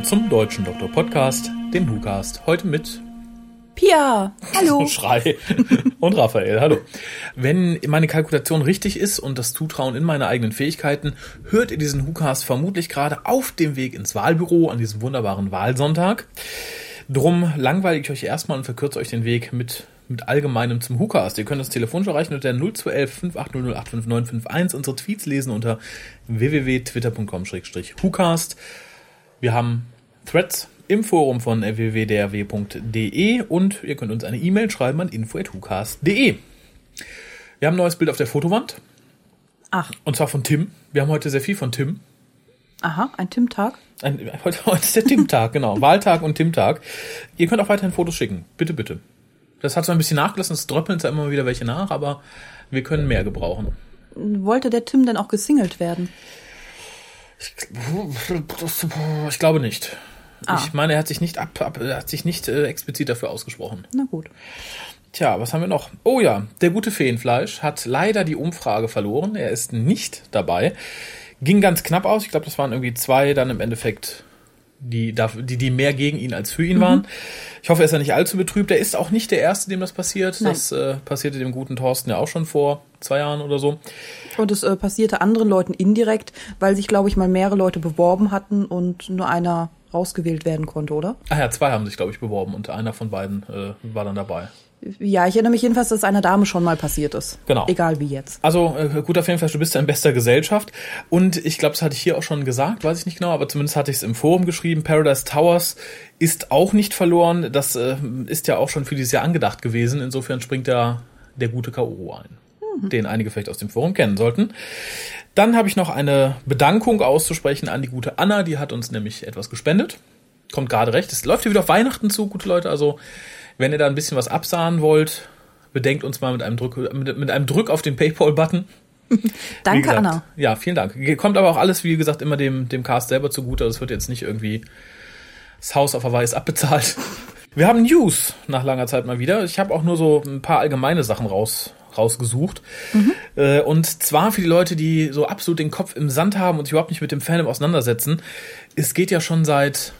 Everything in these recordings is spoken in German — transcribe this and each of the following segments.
Willkommen zum Deutschen Doktor Podcast, dem WhoCast. Heute mit Pia, hallo. Schrei und Raphael, hallo. Wenn meine Kalkulation richtig ist und das Zutrauen in meine eigenen Fähigkeiten, hört ihr diesen WhoCast vermutlich gerade auf dem Weg ins Wahlbüro an diesem wunderbaren Wahlsonntag. Drum langweile ich euch erstmal und verkürze euch den Weg mit mit allgemeinem zum WhoCast. Ihr könnt das telefonisch erreichen unter 0211 5800 Unsere Tweets lesen unter www.twitter.com-WhoCast. Wir haben Threads im Forum von www.drw.de und ihr könnt uns eine E-Mail schreiben an info.hucast.de. Wir haben ein neues Bild auf der Fotowand. Ach. Und zwar von Tim. Wir haben heute sehr viel von Tim. Aha, ein Tim-Tag. Heute, heute ist der Tim-Tag, genau. Wahltag und Tim-Tag. Ihr könnt auch weiterhin Fotos schicken. Bitte, bitte. Das hat zwar ein bisschen nachgelassen, es dröppeln zwar immer wieder welche nach, aber wir können mehr gebrauchen. Wollte der Tim denn auch gesingelt werden? Ich, glaube nicht. Ah. Ich meine, er hat sich nicht ab, ab er hat sich nicht äh, explizit dafür ausgesprochen. Na gut. Tja, was haben wir noch? Oh ja, der gute Feenfleisch hat leider die Umfrage verloren. Er ist nicht dabei. Ging ganz knapp aus. Ich glaube, das waren irgendwie zwei dann im Endeffekt die, die, die mehr gegen ihn als für ihn mhm. waren. Ich hoffe, er ist ja nicht allzu betrübt. Er ist auch nicht der Erste, dem das passiert. Nein. Das äh, passierte dem guten Thorsten ja auch schon vor zwei Jahren oder so. Und es äh, passierte anderen Leuten indirekt, weil sich, glaube ich, mal mehrere Leute beworben hatten und nur einer rausgewählt werden konnte, oder? Ach ja, zwei haben sich, glaube ich, beworben und einer von beiden äh, war dann dabei. Ja, ich erinnere mich jedenfalls, dass einer Dame schon mal passiert ist. Genau. Egal wie jetzt. Also, äh, guter Filmflash, du bist ja in bester Gesellschaft. Und ich glaube, das hatte ich hier auch schon gesagt, weiß ich nicht genau, aber zumindest hatte ich es im Forum geschrieben. Paradise Towers ist auch nicht verloren. Das äh, ist ja auch schon für dieses Jahr angedacht gewesen. Insofern springt da der gute Kaoru ein. Den einige vielleicht aus dem Forum kennen sollten. Dann habe ich noch eine Bedankung auszusprechen an die gute Anna. Die hat uns nämlich etwas gespendet. Kommt gerade recht. Es läuft ja wieder auf Weihnachten zu, gute Leute. Also wenn ihr da ein bisschen was absahen wollt, bedenkt uns mal mit einem Druck, mit, mit einem Drück auf den PayPal-Button. Danke, gesagt, Anna. Ja, vielen Dank. Kommt aber auch alles, wie gesagt, immer dem, dem Cast selber zugute. Das wird jetzt nicht irgendwie das Haus auf Hawaii ist abbezahlt. Wir haben News nach langer Zeit mal wieder. Ich habe auch nur so ein paar allgemeine Sachen raus, rausgesucht. Mhm. Äh, und zwar für die Leute, die so absolut den Kopf im Sand haben und sich überhaupt nicht mit dem Fandom auseinandersetzen. Es geht ja schon seit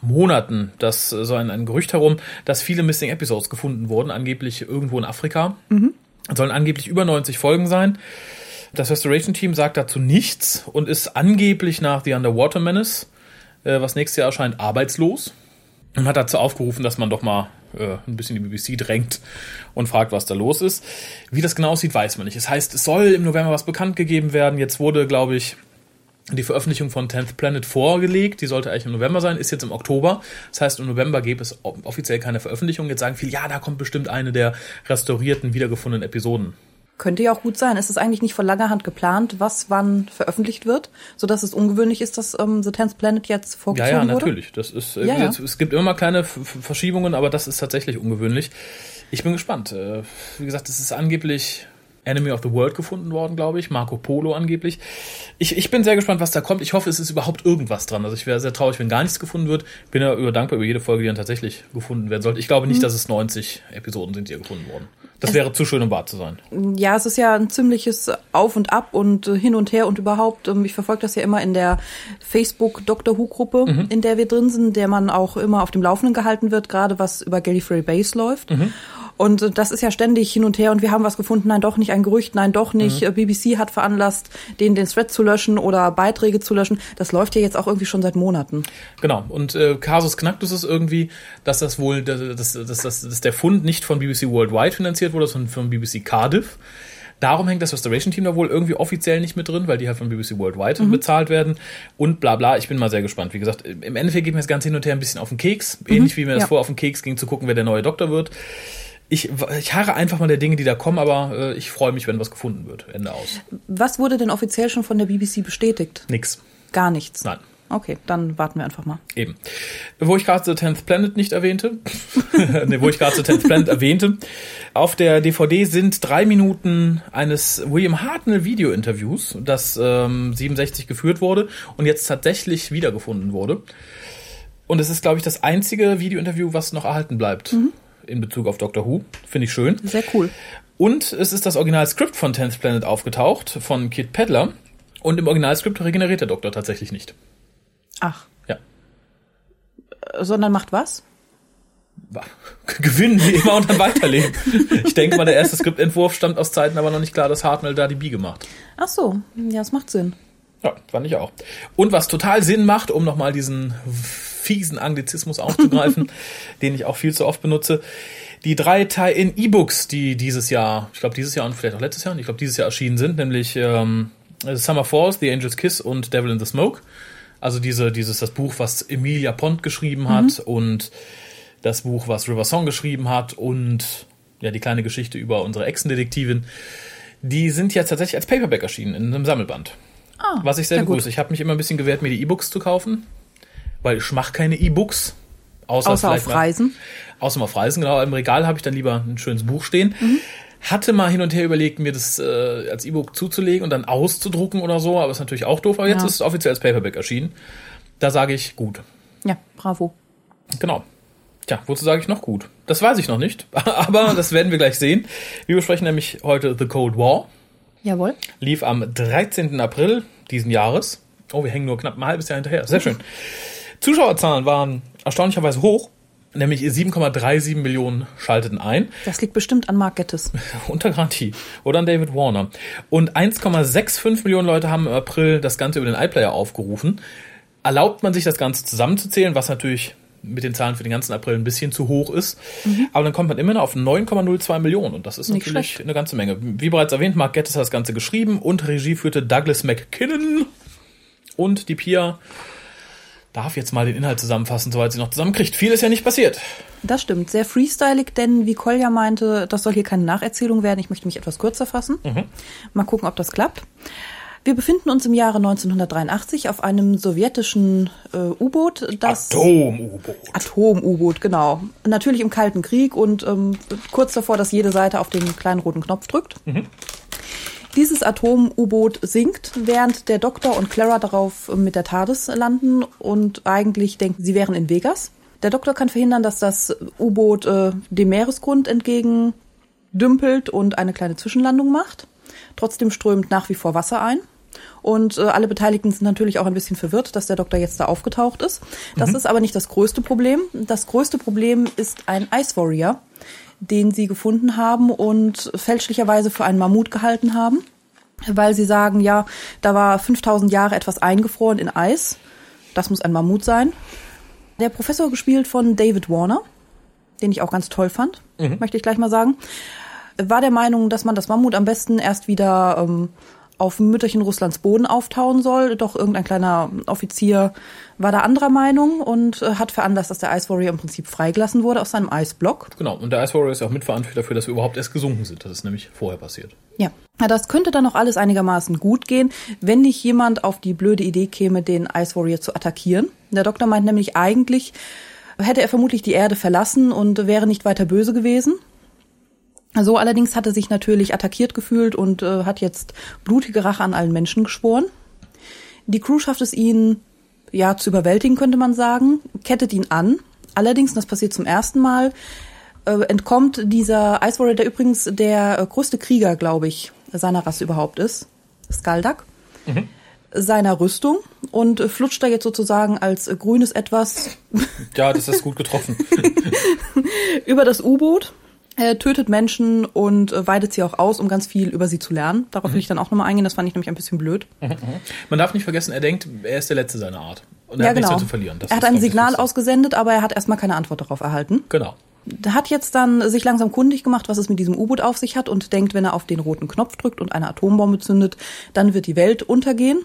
Monaten das so ein, ein Gerücht herum, dass viele Missing Episodes gefunden wurden, angeblich irgendwo in Afrika. Mhm. Sollen angeblich über 90 Folgen sein. Das Restoration Team sagt dazu nichts und ist angeblich nach The Underwater Menace, äh, was nächstes Jahr erscheint, arbeitslos. Und hat dazu aufgerufen, dass man doch mal äh, ein bisschen die BBC drängt und fragt, was da los ist. Wie das genau aussieht, weiß man nicht. Es heißt, es soll im November was bekannt gegeben werden. Jetzt wurde, glaube ich, die Veröffentlichung von 10th Planet vorgelegt. Die sollte eigentlich im November sein, ist jetzt im Oktober. Das heißt, im November gäbe es offiziell keine Veröffentlichung. Jetzt sagen viele, ja, da kommt bestimmt eine der restaurierten, wiedergefundenen Episoden. Könnte ja auch gut sein. Ist es eigentlich nicht von langer Hand geplant, was wann veröffentlicht wird, sodass es ungewöhnlich ist, dass ähm, The Tenth Planet jetzt vorgezogen wurde? Ja, ja, natürlich. Das ist, äh, ja, ja. es gibt immer mal kleine Verschiebungen, aber das ist tatsächlich ungewöhnlich. Ich bin gespannt. Äh, wie gesagt, es ist angeblich Enemy of the World gefunden worden, glaube ich. Marco Polo angeblich. Ich, ich bin sehr gespannt, was da kommt. Ich hoffe, es ist überhaupt irgendwas dran. Also ich wäre sehr traurig, wenn gar nichts gefunden wird. Bin ja über dankbar über jede Folge, die dann tatsächlich gefunden werden sollte. Ich glaube nicht, mhm. dass es 90 Episoden sind, die gefunden wurden. Das es, wäre zu schön, um wahr zu sein. Ja, es ist ja ein ziemliches Auf und Ab und äh, hin und her und überhaupt. Ähm, ich verfolge das ja immer in der Facebook Doctor Who Gruppe, mhm. in der wir drin sind, der man auch immer auf dem Laufenden gehalten wird, gerade was über Gallifrey Base läuft. Mhm. Und das ist ja ständig hin und her und wir haben was gefunden, nein doch nicht, ein Gerücht, nein doch nicht. Mhm. BBC hat veranlasst, den, den Thread zu löschen oder Beiträge zu löschen. Das läuft ja jetzt auch irgendwie schon seit Monaten. Genau. Und äh, Casus Knacktus ist irgendwie, dass das wohl, dass, dass, dass, dass der Fund nicht von BBC Worldwide finanziert wurde, sondern von BBC Cardiff. Darum hängt das Restoration Team da wohl irgendwie offiziell nicht mit drin, weil die halt von BBC Worldwide mhm. bezahlt werden und bla bla. Ich bin mal sehr gespannt. Wie gesagt, im Endeffekt geht mir das Ganze hin und her ein bisschen auf den Keks. Ähnlich mhm. wie mir das ja. vor auf den Keks ging, zu gucken, wer der neue Doktor wird ich, ich harre einfach mal der Dinge, die da kommen, aber äh, ich freue mich, wenn was gefunden wird. Ende aus. Was wurde denn offiziell schon von der BBC bestätigt? Nix. Gar nichts. Nein. Okay, dann warten wir einfach mal. Eben. Wo ich gerade The Tenth Planet nicht erwähnte, nee, wo ich gerade The Tenth Planet erwähnte, auf der DVD sind drei Minuten eines William Hartnell Video-Interviews, das ähm, 67 geführt wurde und jetzt tatsächlich wiedergefunden wurde. Und es ist, glaube ich, das einzige Video-Interview, was noch erhalten bleibt. Mhm in Bezug auf Doctor Who. Finde ich schön. Sehr cool. Und es ist das Originalskript von Tenth Planet aufgetaucht, von Kit Pedler. Und im Originalskript regeneriert der Doktor tatsächlich nicht. Ach. Ja. Sondern macht was? Gewinnen wie immer und dann weiterleben. Ich denke mal, der erste Skriptentwurf stammt aus Zeiten, aber noch nicht klar, dass Hartnell da die Bi gemacht. Ach so, ja, das macht Sinn. Ja, fand ich auch. Und was total Sinn macht, um nochmal diesen fiesen Anglizismus aufzugreifen, den ich auch viel zu oft benutze, die drei Tie-in E-Books, die dieses Jahr, ich glaube dieses Jahr und vielleicht auch letztes Jahr, ich glaube dieses Jahr erschienen sind, nämlich ähm, Summer Falls, The Angel's Kiss und Devil in the Smoke. Also diese, dieses, das Buch, was Emilia Pont geschrieben hat mhm. und das Buch, was River Song geschrieben hat und ja, die kleine Geschichte über unsere Echsendetektivin. Die sind jetzt tatsächlich als Paperback erschienen in einem Sammelband. Ah, was ich sehr begrüße. Ich habe mich immer ein bisschen gewehrt, mir die E-Books zu kaufen, weil ich mache keine E-Books. Außer, außer auf Reisen. außer auf Reisen, genau. Im Regal habe ich dann lieber ein schönes Buch stehen. Mhm. Hatte mal hin und her überlegt, mir das äh, als E-Book zuzulegen und dann auszudrucken oder so, aber ist natürlich auch doof. Aber jetzt ja. ist es offiziell als Paperback erschienen. Da sage ich gut. Ja, bravo. Genau. Tja, wozu sage ich noch gut? Das weiß ich noch nicht, aber das werden wir gleich sehen. Wir besprechen nämlich heute The Cold War. Jawohl. Lief am 13. April diesen Jahres. Oh, wir hängen nur knapp ein halbes Jahr hinterher. Sehr schön. Zuschauerzahlen waren erstaunlicherweise hoch. Nämlich 7,37 Millionen schalteten ein. Das liegt bestimmt an Mark Gettis. Unter Garantie. Oder an David Warner. Und 1,65 Millionen Leute haben im April das Ganze über den iPlayer aufgerufen. Erlaubt man sich das Ganze zusammenzuzählen, was natürlich mit den Zahlen für den ganzen April ein bisschen zu hoch ist. Mhm. Aber dann kommt man immer noch auf 9,02 Millionen und das ist Nicht natürlich schlecht. eine ganze Menge. Wie bereits erwähnt, Mark Gettis hat das Ganze geschrieben und Regie führte Douglas McKinnon und die Pia darf jetzt mal den Inhalt zusammenfassen, soweit sie noch zusammenkriegt. Viel ist ja nicht passiert. Das stimmt. Sehr freestylig, denn wie Kolja meinte, das soll hier keine Nacherzählung werden. Ich möchte mich etwas kürzer fassen. Mhm. Mal gucken, ob das klappt. Wir befinden uns im Jahre 1983 auf einem sowjetischen äh, U-Boot, das Atom-U-Boot. Atom-U-Boot, genau. Natürlich im Kalten Krieg und ähm, kurz davor, dass jede Seite auf den kleinen roten Knopf drückt. Mhm. Dieses Atom-U-Boot sinkt, während der Doktor und Clara darauf mit der TARDIS landen und eigentlich denken, sie wären in Vegas. Der Doktor kann verhindern, dass das U-Boot äh, dem Meeresgrund entgegen dümpelt und eine kleine Zwischenlandung macht. Trotzdem strömt nach wie vor Wasser ein. Und äh, alle Beteiligten sind natürlich auch ein bisschen verwirrt, dass der Doktor jetzt da aufgetaucht ist. Das mhm. ist aber nicht das größte Problem. Das größte Problem ist ein Ice Warrior, den sie gefunden haben und fälschlicherweise für einen Mammut gehalten haben, weil sie sagen, ja, da war 5000 Jahre etwas eingefroren in Eis. Das muss ein Mammut sein. Der Professor gespielt von David Warner, den ich auch ganz toll fand, mhm. möchte ich gleich mal sagen, war der Meinung, dass man das Mammut am besten erst wieder ähm, auf Mütterchen Russlands Boden auftauen soll. Doch irgendein kleiner Offizier war da anderer Meinung und äh, hat veranlasst, dass der Ice Warrior im Prinzip freigelassen wurde aus seinem Eisblock. Genau, und der Ice Warrior ist ja auch mitverantwortlich dafür, dass wir überhaupt erst gesunken sind. Das ist nämlich vorher passiert. Ja. ja, das könnte dann noch alles einigermaßen gut gehen, wenn nicht jemand auf die blöde Idee käme, den Ice Warrior zu attackieren. Der Doktor meint nämlich eigentlich, hätte er vermutlich die Erde verlassen und wäre nicht weiter böse gewesen. So allerdings hat er sich natürlich attackiert gefühlt und äh, hat jetzt blutige Rache an allen Menschen geschworen. Die Crew schafft es ihn, ja, zu überwältigen, könnte man sagen, kettet ihn an. Allerdings, und das passiert zum ersten Mal, äh, entkommt dieser Ice Warrior, der übrigens der äh, größte Krieger, glaube ich, seiner Rasse überhaupt ist, Skaldak, mhm. seiner Rüstung und flutscht da jetzt sozusagen als grünes Etwas. Ja, das ist gut getroffen. über das U-Boot er tötet Menschen und äh, weidet sie auch aus, um ganz viel über sie zu lernen. Darauf will mhm. ich dann auch nochmal eingehen, das fand ich nämlich ein bisschen blöd. Mhm, mhm. Man darf nicht vergessen, er denkt, er ist der Letzte seiner Art. Und er ja, hat genau. nichts mehr zu verlieren. Das er hat ein Signal ausgesendet, aber er hat erstmal keine Antwort darauf erhalten. Genau. Er hat jetzt dann sich langsam kundig gemacht, was es mit diesem U-Boot auf sich hat und denkt, wenn er auf den roten Knopf drückt und eine Atombombe zündet, dann wird die Welt untergehen.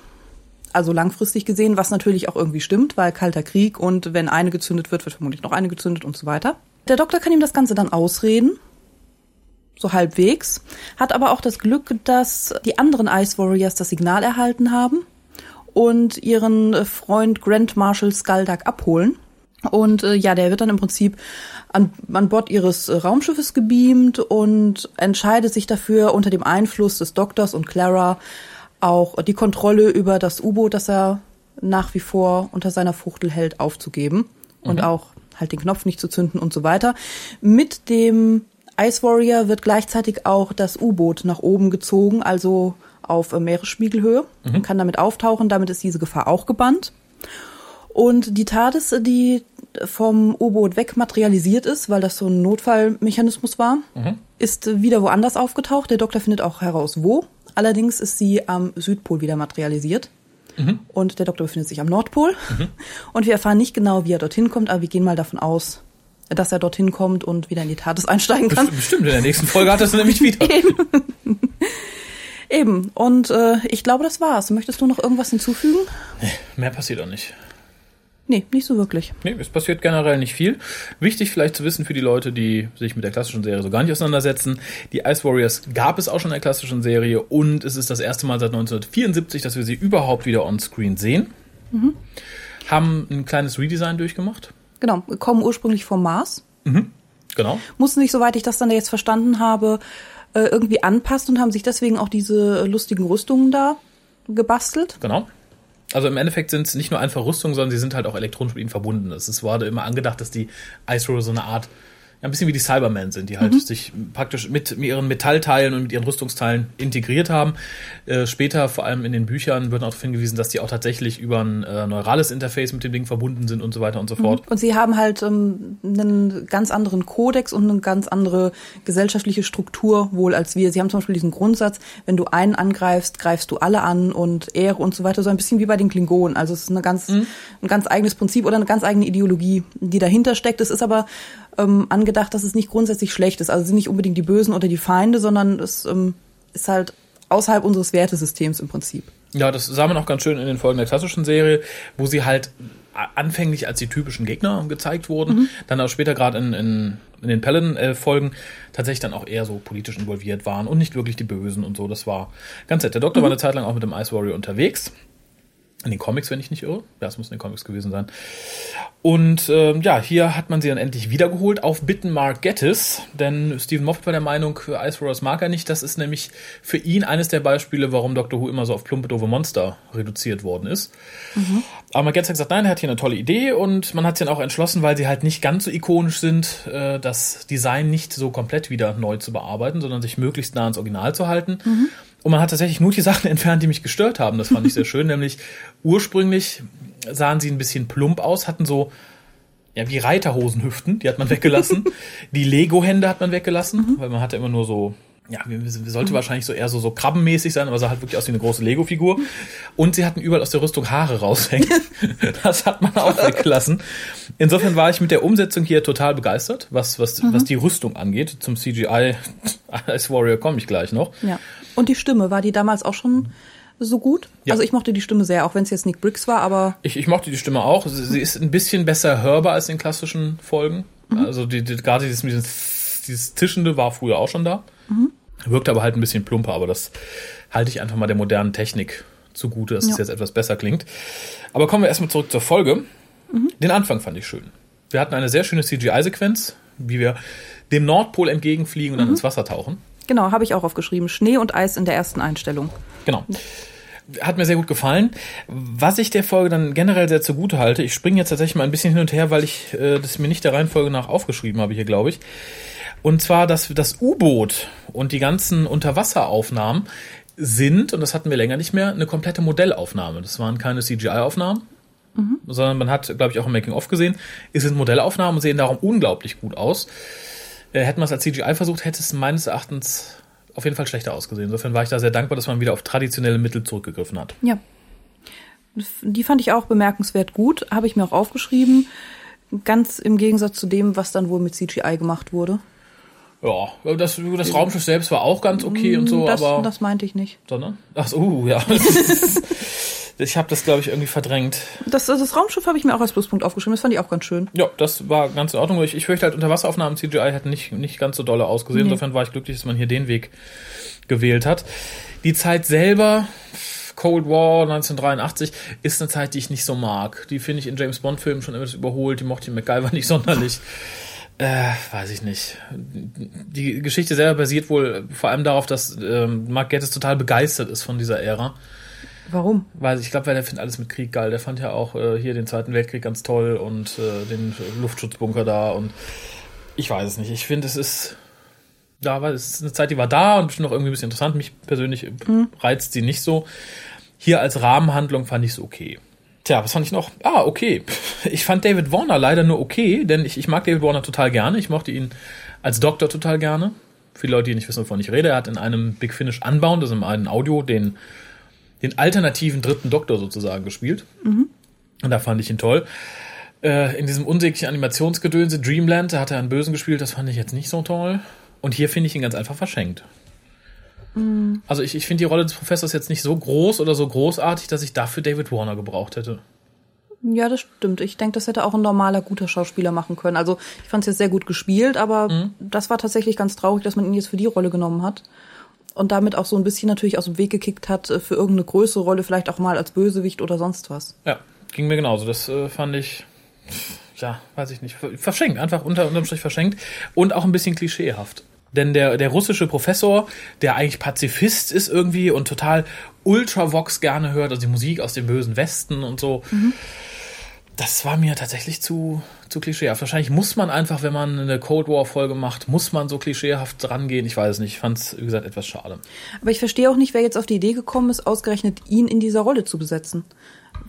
Also langfristig gesehen, was natürlich auch irgendwie stimmt, weil kalter Krieg und wenn eine gezündet wird, wird vermutlich noch eine gezündet und so weiter. Der Doktor kann ihm das Ganze dann ausreden so halbwegs, hat aber auch das Glück, dass die anderen Ice Warriors das Signal erhalten haben und ihren Freund Grand Marshal Skaldak abholen. Und äh, ja, der wird dann im Prinzip an, an Bord ihres Raumschiffes gebeamt und entscheidet sich dafür, unter dem Einfluss des Doktors und Clara auch die Kontrolle über das U-Boot, das er nach wie vor unter seiner Fuchtel hält, aufzugeben mhm. und auch halt den Knopf nicht zu zünden und so weiter. Mit dem Ice Warrior wird gleichzeitig auch das U-Boot nach oben gezogen, also auf Meeresspiegelhöhe mhm. und kann damit auftauchen. Damit ist diese Gefahr auch gebannt. Und die TARDIS, die vom U-Boot weg materialisiert ist, weil das so ein Notfallmechanismus war, mhm. ist wieder woanders aufgetaucht. Der Doktor findet auch heraus, wo. Allerdings ist sie am Südpol wieder materialisiert. Mhm. Und der Doktor befindet sich am Nordpol. Mhm. Und wir erfahren nicht genau, wie er dorthin kommt, aber wir gehen mal davon aus, dass er dorthin kommt und wieder in die TARDIS einsteigen kann. Bestimmt, in der nächsten Folge hat er es nämlich wieder. Eben. Eben. Und äh, ich glaube, das war's. Möchtest du noch irgendwas hinzufügen? Nee, mehr passiert auch nicht. Nee, nicht so wirklich. Nee, es passiert generell nicht viel. Wichtig vielleicht zu wissen für die Leute, die sich mit der klassischen Serie so gar nicht auseinandersetzen. Die Ice Warriors gab es auch schon in der klassischen Serie und es ist das erste Mal seit 1974, dass wir sie überhaupt wieder on-screen sehen. Mhm. Haben ein kleines Redesign durchgemacht. Genau, kommen ursprünglich vom Mars. Mhm. Genau. Mussten sich, soweit ich das dann jetzt verstanden habe, äh, irgendwie anpassen und haben sich deswegen auch diese lustigen Rüstungen da gebastelt. Genau. Also im Endeffekt sind es nicht nur einfach Rüstungen, sondern sie sind halt auch elektronisch mit ihnen verbunden. Es wurde immer angedacht, dass die Ice Roller so eine Art ein bisschen wie die Cybermen sind, die halt mhm. sich praktisch mit ihren Metallteilen und mit ihren Rüstungsteilen integriert haben. Äh, später, vor allem in den Büchern, wird auch darauf hingewiesen, dass die auch tatsächlich über ein äh, neurales Interface mit dem Ding verbunden sind und so weiter und so mhm. fort. Und sie haben halt ähm, einen ganz anderen Kodex und eine ganz andere gesellschaftliche Struktur wohl als wir. Sie haben zum Beispiel diesen Grundsatz, wenn du einen angreifst, greifst du alle an und Ehre und so weiter, so ein bisschen wie bei den Klingonen. Also es ist eine ganz, mhm. ein ganz eigenes Prinzip oder eine ganz eigene Ideologie, die dahinter steckt. Es ist aber ähm, angedacht, dass es nicht grundsätzlich schlecht ist. Also sind nicht unbedingt die Bösen oder die Feinde, sondern es ähm, ist halt außerhalb unseres Wertesystems im Prinzip. Ja, das sah man auch ganz schön in den Folgen der klassischen Serie, wo sie halt anfänglich als die typischen Gegner gezeigt wurden, mhm. dann auch später gerade in, in, in den Pellen-Folgen tatsächlich dann auch eher so politisch involviert waren und nicht wirklich die Bösen und so. Das war ganz nett. Der Doktor mhm. war eine Zeit lang auch mit dem Ice Warrior unterwegs. In den Comics, wenn ich nicht irre. Ja, es muss in den Comics gewesen sein. Und ähm, ja, hier hat man sie dann endlich wiedergeholt auf Bitten Mark Gettis, denn Stephen Moffat war der Meinung, Ice Warriors mag er nicht. Das ist nämlich für ihn eines der Beispiele, warum Doctor Who immer so auf plumpe, doofe Monster reduziert worden ist. Mhm. Aber Mark Gettis hat gesagt, nein, er hat hier eine tolle Idee und man hat sich dann auch entschlossen, weil sie halt nicht ganz so ikonisch sind, äh, das Design nicht so komplett wieder neu zu bearbeiten, sondern sich möglichst nah ans Original zu halten. Mhm. Und man hat tatsächlich nur die Sachen entfernt, die mich gestört haben. Das fand ich sehr schön. Nämlich ursprünglich sahen sie ein bisschen plump aus, hatten so ja, wie Reiterhosenhüften, die hat man weggelassen. die Lego-Hände hat man weggelassen, mhm. weil man hatte immer nur so, ja, sollte mhm. wahrscheinlich so eher so, so krabbenmäßig sein, aber sah halt wirklich aus wie eine große Lego-Figur. Und sie hatten überall aus der Rüstung Haare raushängen. das hat man auch weggelassen. Insofern war ich mit der Umsetzung hier total begeistert, was, was, mhm. was die Rüstung angeht. Zum CGI als Warrior komme ich gleich noch. Ja. Und die Stimme, war die damals auch schon so gut. Ja. Also ich mochte die Stimme sehr, auch wenn es jetzt Nick Briggs war, aber. Ich, ich mochte die Stimme auch. Sie, sie ist ein bisschen besser hörbar als in klassischen Folgen. Mhm. Also die, die, gerade dieses, dieses, Tischende war früher auch schon da. Mhm. Wirkt aber halt ein bisschen plumper, aber das halte ich einfach mal der modernen Technik zugute, dass ja. es jetzt etwas besser klingt. Aber kommen wir erstmal zurück zur Folge. Mhm. Den Anfang fand ich schön. Wir hatten eine sehr schöne CGI-Sequenz, wie wir dem Nordpol entgegenfliegen und dann mhm. ins Wasser tauchen. Genau, habe ich auch aufgeschrieben. Schnee und Eis in der ersten Einstellung. Genau. Hat mir sehr gut gefallen. Was ich der Folge dann generell sehr zugute halte, ich springe jetzt tatsächlich mal ein bisschen hin und her, weil ich äh, das mir nicht der Reihenfolge nach aufgeschrieben habe hier, glaube ich. Und zwar, dass das U-Boot und die ganzen Unterwasseraufnahmen sind, und das hatten wir länger nicht mehr, eine komplette Modellaufnahme. Das waren keine CGI-Aufnahmen, mhm. sondern man hat, glaube ich, auch im Making-of gesehen, es sind Modellaufnahmen und sehen darum unglaublich gut aus. Äh, hätten wir es als CGI versucht, hätte es meines Erachtens auf jeden Fall schlechter ausgesehen. Insofern war ich da sehr dankbar, dass man wieder auf traditionelle Mittel zurückgegriffen hat. Ja. Die fand ich auch bemerkenswert gut, habe ich mir auch aufgeschrieben. Ganz im Gegensatz zu dem, was dann wohl mit CGI gemacht wurde. Ja, das, das Raumschiff selbst war auch ganz okay und so, das, aber. Das meinte ich nicht. Sondern? Ach so, uh, ja. Ich habe das, glaube ich, irgendwie verdrängt. Das, das Raumschiff habe ich mir auch als Pluspunkt aufgeschrieben. Das fand ich auch ganz schön. Ja, das war ganz in Ordnung. Ich, ich fürchte halt, Unterwasseraufnahmen CGI hätten nicht, nicht ganz so dolle ausgesehen. Nee. Insofern war ich glücklich, dass man hier den Weg gewählt hat. Die Zeit selber, Cold War 1983, ist eine Zeit, die ich nicht so mag. Die finde ich in James Bond-Filmen schon immer überholt. Die mochte ich MacGyver nicht sonderlich. Äh, weiß ich nicht. Die Geschichte selber basiert wohl vor allem darauf, dass ähm, Mark Gettis total begeistert ist von dieser Ära. Warum? Weil ich glaube, weil der findet alles mit Krieg geil. Der fand ja auch äh, hier den Zweiten Weltkrieg ganz toll und äh, den Luftschutzbunker da und ich weiß es nicht. Ich finde, es ist da war es ist eine Zeit, die war da und bestimmt noch irgendwie ein bisschen interessant. Mich persönlich mhm. reizt sie nicht so. Hier als Rahmenhandlung fand ich es okay. Tja, was fand ich noch? Ah, okay. Ich fand David Warner leider nur okay, denn ich, ich mag David Warner total gerne. Ich mochte ihn als Doktor total gerne. Viele Leute, die nicht wissen, wovon ich rede, er hat in einem Big Finish Unbound, also in einem Audio, den, den alternativen dritten Doktor sozusagen gespielt. Mhm. Und da fand ich ihn toll. Äh, in diesem unsäglichen Animationsgedönse Dreamland, da hat er einen Bösen gespielt, das fand ich jetzt nicht so toll. Und hier finde ich ihn ganz einfach verschenkt. Mhm. Also ich, ich finde die Rolle des Professors jetzt nicht so groß oder so großartig, dass ich dafür David Warner gebraucht hätte. Ja, das stimmt. Ich denke, das hätte auch ein normaler, guter Schauspieler machen können. Also ich fand es jetzt sehr gut gespielt, aber mhm. das war tatsächlich ganz traurig, dass man ihn jetzt für die Rolle genommen hat. Und damit auch so ein bisschen natürlich aus dem Weg gekickt hat äh, für irgendeine größere Rolle, vielleicht auch mal als Bösewicht oder sonst was. Ja, ging mir genauso. Das äh, fand ich, ja, weiß ich nicht, verschenkt, einfach unter unterm Strich verschenkt und auch ein bisschen klischeehaft. Denn der, der russische Professor, der eigentlich Pazifist ist irgendwie und total Ultravox gerne hört, also die Musik aus dem bösen Westen und so, mhm. das war mir tatsächlich zu, zu klischeehaft. Wahrscheinlich muss man einfach, wenn man eine Cold War-Folge macht, muss man so klischeehaft rangehen. Ich weiß es nicht. Ich fand es, wie gesagt, etwas schade. Aber ich verstehe auch nicht, wer jetzt auf die Idee gekommen ist, ausgerechnet ihn in dieser Rolle zu besetzen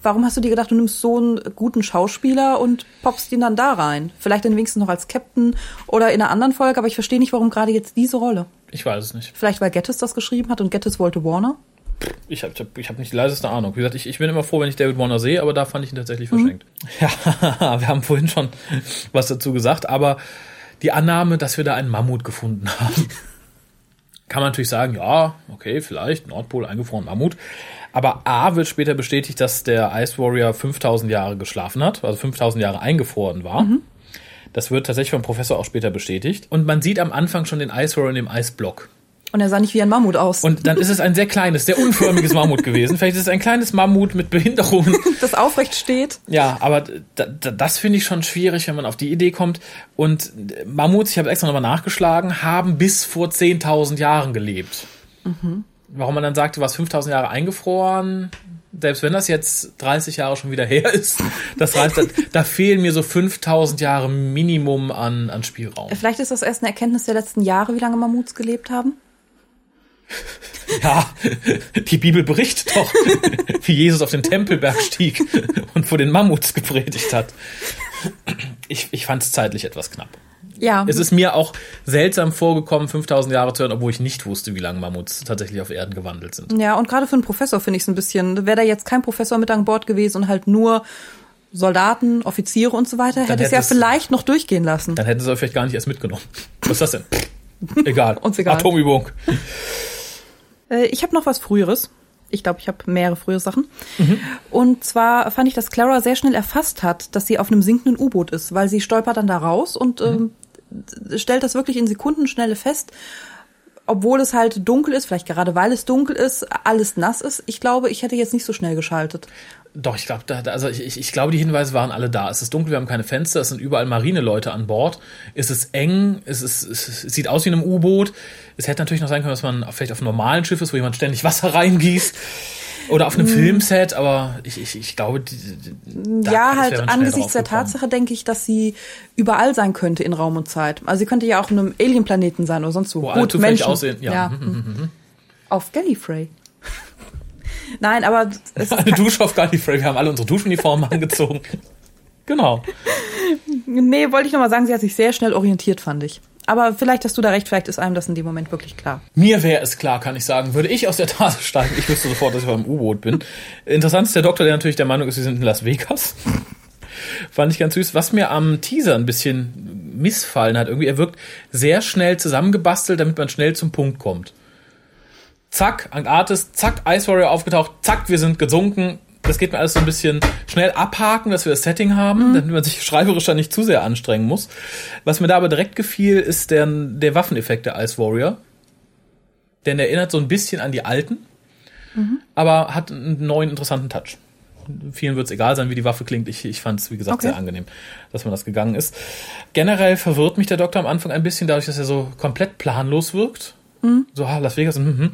warum hast du dir gedacht, du nimmst so einen guten Schauspieler und poppst ihn dann da rein? Vielleicht dann wenigstens noch als Captain oder in einer anderen Folge, aber ich verstehe nicht, warum gerade jetzt diese Rolle. Ich weiß es nicht. Vielleicht, weil Gettis das geschrieben hat und Gettis wollte Warner? Ich habe ich hab nicht die leiseste Ahnung. Wie gesagt, ich, ich bin immer froh, wenn ich David Warner sehe, aber da fand ich ihn tatsächlich mhm. verschenkt. Ja, wir haben vorhin schon was dazu gesagt, aber die Annahme, dass wir da einen Mammut gefunden haben, kann man natürlich sagen, ja, okay, vielleicht Nordpol eingefroren Mammut. Aber A wird später bestätigt, dass der Ice Warrior 5000 Jahre geschlafen hat, also 5000 Jahre eingefroren war. Mhm. Das wird tatsächlich vom Professor auch später bestätigt. Und man sieht am Anfang schon den Ice Warrior in dem Eisblock. Und er sah nicht wie ein Mammut aus. Und dann ist es ein sehr kleines, sehr unförmiges Mammut gewesen. Vielleicht ist es ein kleines Mammut mit Behinderungen. Das aufrecht steht. Ja, aber da, da, das finde ich schon schwierig, wenn man auf die Idee kommt. Und Mammuts, ich habe extra nochmal nachgeschlagen, haben bis vor 10.000 Jahren gelebt. Mhm warum man dann sagt, du warst 5000 Jahre eingefroren, selbst wenn das jetzt 30 Jahre schon wieder her ist, das heißt, da, da fehlen mir so 5000 Jahre Minimum an, an Spielraum. Vielleicht ist das erst eine Erkenntnis der letzten Jahre, wie lange Mammuts gelebt haben? Ja, die Bibel berichtet doch, wie Jesus auf den Tempelberg stieg und vor den Mammuts gepredigt hat. Ich, ich fand es zeitlich etwas knapp. Ja. Es ist mir auch seltsam vorgekommen, 5000 Jahre zu hören, obwohl ich nicht wusste, wie lange Mammuts tatsächlich auf Erden gewandelt sind. Ja, und gerade für einen Professor finde ich es ein bisschen, wäre da jetzt kein Professor mit an Bord gewesen und halt nur Soldaten, Offiziere und so weiter, hätte es ja vielleicht noch durchgehen lassen. Dann hätten sie vielleicht gar nicht erst mitgenommen. Was ist das denn? egal. Uns egal. Atomübung. Äh, ich habe noch was Früheres. Ich glaube, ich habe mehrere frühe Sachen. Mhm. Und zwar fand ich, dass Clara sehr schnell erfasst hat, dass sie auf einem sinkenden U-Boot ist, weil sie stolpert dann da raus und mhm. ähm, stellt das wirklich in Sekundenschnelle fest, obwohl es halt dunkel ist, vielleicht gerade weil es dunkel ist, alles nass ist. Ich glaube, ich hätte jetzt nicht so schnell geschaltet. Doch, ich glaube, also ich, ich, ich glaube, die Hinweise waren alle da. Es ist dunkel, wir haben keine Fenster, es sind überall Marineleute an Bord. Es ist eng, es, ist, es, sieht aus wie in einem U-Boot. Es hätte natürlich noch sein können, dass man vielleicht auf einem normalen Schiff ist, wo jemand ständig Wasser reingießt. Oder auf einem mm. Filmset, aber ich, ich, ich glaube, die, die, ja, halt angesichts der Tatsache denke ich, dass sie überall sein könnte in Raum und Zeit. Also sie könnte ja auch auf einem Alienplaneten sein oder sonst wo. Wo Gut, Menschen. aussehen. Ja. ja. Mhm, mhm, mhm. Auf Gallifrey. Nein, aber es eine Dusche auf Gallifrey. Wir haben alle unsere Duschuniformen angezogen. Genau. Nee, wollte ich nochmal sagen, sie hat sich sehr schnell orientiert, fand ich. Aber vielleicht hast du da recht, vielleicht ist einem das in dem Moment wirklich klar. Mir wäre es klar, kann ich sagen. Würde ich aus der Tasse steigen, ich wüsste sofort, dass ich beim U-Boot bin. Interessant ist der Doktor, der natürlich der Meinung ist, wir sind in Las Vegas. Fand ich ganz süß. Was mir am Teaser ein bisschen missfallen hat, irgendwie, er wirkt sehr schnell zusammengebastelt, damit man schnell zum Punkt kommt. Zack, Antarktis, zack, Ice Warrior aufgetaucht, zack, wir sind gesunken, das geht mir alles so ein bisschen schnell abhaken, dass wir das Setting haben, mhm. damit man sich schreiberisch da nicht zu sehr anstrengen muss. Was mir da aber direkt gefiel, ist der, der Waffeneffekt der Ice Warrior. Denn er erinnert so ein bisschen an die alten, mhm. aber hat einen neuen interessanten Touch. Vielen wird es egal sein, wie die Waffe klingt. Ich, ich fand es, wie gesagt, okay. sehr angenehm, dass man das gegangen ist. Generell verwirrt mich der Doktor am Anfang ein bisschen dadurch, dass er so komplett planlos wirkt. Mhm. So, ah, Las Vegas. Mhm.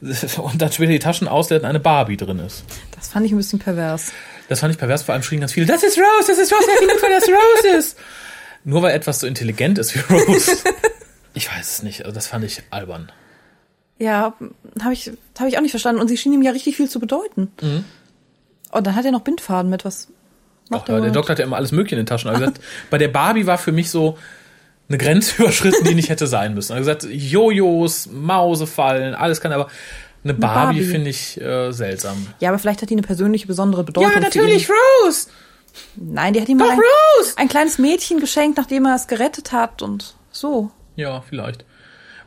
Und dann später die Taschen ausleert und eine Barbie drin ist. Das fand ich ein bisschen pervers. Das fand ich pervers, vor allem schrien ganz viele, das ist Rose, das ist Rose, wer findet, das Rose ist. Nur weil etwas so intelligent ist wie Rose. ich weiß es nicht, also das fand ich albern. Ja, habe ich, hab ich auch nicht verstanden. Und sie schien ihm ja richtig viel zu bedeuten. Mhm. Oh, dann hat er noch Bindfaden mit. Was macht Ach, der? Der Doktor hat ja immer alles Mögliche in den Taschen. Also gesagt, bei der Barbie war für mich so eine Grenze überschritten, die nicht hätte sein müssen. Er hat gesagt, Jojos, Mausefallen, alles kann, aber eine Barbie, Barbie. finde ich äh, seltsam. Ja, aber vielleicht hat die eine persönliche besondere Bedeutung. Ja, natürlich, Rose! Nein, die hat ihm mal ein, ein, kleines Mädchen geschenkt, nachdem er es gerettet hat und so. Ja, vielleicht.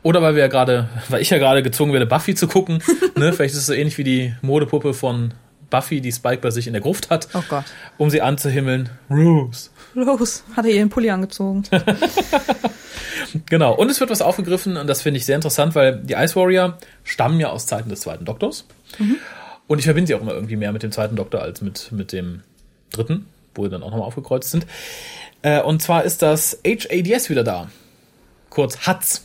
Oder weil wir ja gerade, weil ich ja gerade gezwungen werde, Buffy zu gucken. ne? Vielleicht ist es so ähnlich wie die Modepuppe von Buffy, die Spike bei sich in der Gruft hat. Oh Gott. Um sie anzuhimmeln. Rose. Rose. Hat er ihren Pulli angezogen. genau. Und es wird was aufgegriffen, und das finde ich sehr interessant, weil die Ice Warrior stammen ja aus Zeiten des zweiten Doktors. Mhm. Und ich verbinde sie auch immer irgendwie mehr mit dem zweiten Doktor als mit, mit dem dritten, wo sie dann auch nochmal aufgekreuzt sind. Äh, und zwar ist das HADS wieder da. Kurz HATS.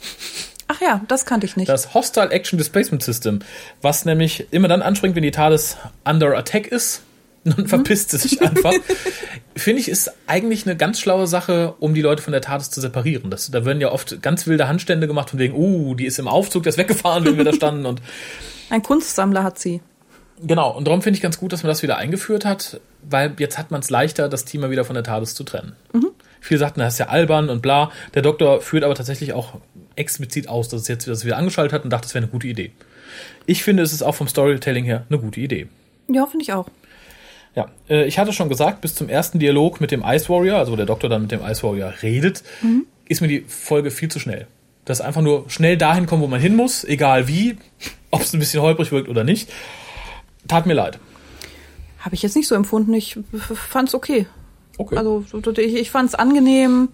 Ach ja, das kannte ich nicht. Das Hostile Action Displacement System, was nämlich immer dann anspringt, wenn die TARDIS under attack ist. Dann mhm. verpisst sie sich einfach. Finde ich, ist eigentlich eine ganz schlaue Sache, um die Leute von der TARDIS zu separieren. Das, da werden ja oft ganz wilde Handstände gemacht, von wegen, uh, die ist im Aufzug, der ist weggefahren, wenn wir da standen. Und Ein Kunstsammler hat sie. Genau, und darum finde ich ganz gut, dass man das wieder eingeführt hat, weil jetzt hat man es leichter, das Team mal wieder von der TARDIS zu trennen. Mhm. Viele sagten, das ist ja albern und bla. Der Doktor führt aber tatsächlich auch explizit aus, dass es jetzt das wieder angeschaltet hat und dachte, das wäre eine gute Idee. Ich finde, es ist auch vom Storytelling her eine gute Idee. Ja, finde ich auch. Ja, äh, ich hatte schon gesagt, bis zum ersten Dialog mit dem Ice Warrior, also wo der Doktor dann mit dem Ice Warrior redet, mhm. ist mir die Folge viel zu schnell. Dass einfach nur schnell dahin kommen, wo man hin muss, egal wie, ob es ein bisschen holprig wirkt oder nicht. Tat mir leid. Habe ich jetzt nicht so empfunden. Ich fand es okay. Okay. Also ich, ich fand es angenehm.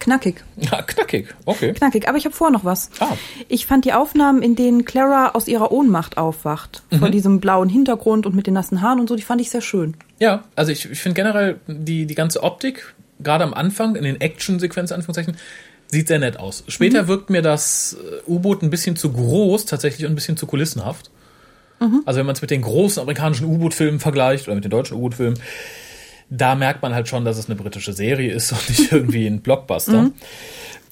Knackig. Ja, knackig, okay. Knackig, aber ich habe vorher noch was. Ah. Ich fand die Aufnahmen, in denen Clara aus ihrer Ohnmacht aufwacht, mhm. vor diesem blauen Hintergrund und mit den nassen Haaren und so, die fand ich sehr schön. Ja, also ich, ich finde generell die, die ganze Optik, gerade am Anfang, in den Action-Sequenzen, Anführungszeichen, sieht sehr nett aus. Später mhm. wirkt mir das äh, U-Boot ein bisschen zu groß tatsächlich und ein bisschen zu kulissenhaft. Mhm. Also wenn man es mit den großen amerikanischen U-Boot-Filmen vergleicht oder mit den deutschen U-Boot-Filmen, da merkt man halt schon, dass es eine britische Serie ist und nicht irgendwie ein Blockbuster. Mhm.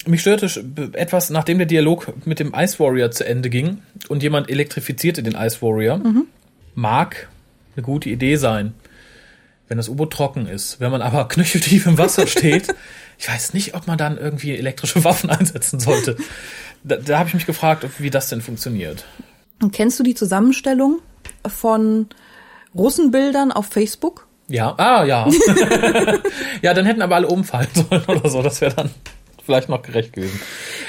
Mich störte etwas, nachdem der Dialog mit dem Ice Warrior zu Ende ging und jemand elektrifizierte den Ice Warrior, mhm. mag eine gute Idee sein, wenn das U-Boot trocken ist. Wenn man aber knöcheltief im Wasser steht, ich weiß nicht, ob man dann irgendwie elektrische Waffen einsetzen sollte. Da, da habe ich mich gefragt, wie das denn funktioniert. Und kennst du die Zusammenstellung von Russenbildern auf Facebook? Ja, ah, ja. ja, dann hätten aber alle umfallen sollen oder so. Das wäre dann vielleicht noch gerecht gewesen.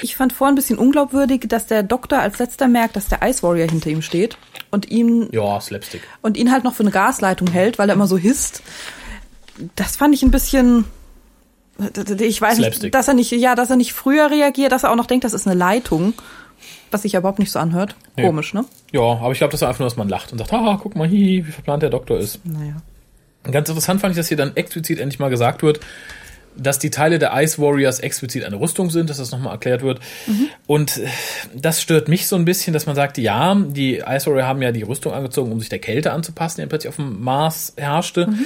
Ich fand vorhin ein bisschen unglaubwürdig, dass der Doktor als letzter merkt, dass der Ice Warrior hinter ihm steht und ihn. Ja, Slapstick. Und ihn halt noch für eine Gasleitung hält, weil er immer so hisst. Das fand ich ein bisschen. Ich weiß Slapstick. nicht, dass er nicht, ja, dass er nicht früher reagiert, dass er auch noch denkt, das ist eine Leitung. Was sich überhaupt nicht so anhört. Nee. Komisch, ne? Ja, aber ich glaube, das war einfach nur, dass man lacht und sagt, haha, guck mal, hi, wie verplant der Doktor ist. Naja. Ganz interessant fand ich, dass hier dann explizit endlich mal gesagt wird, dass die Teile der Ice Warriors explizit eine Rüstung sind, dass das nochmal erklärt wird. Mhm. Und äh, das stört mich so ein bisschen, dass man sagt, ja, die Ice Warrior haben ja die Rüstung angezogen, um sich der Kälte anzupassen, die plötzlich auf dem Mars herrschte. Mhm.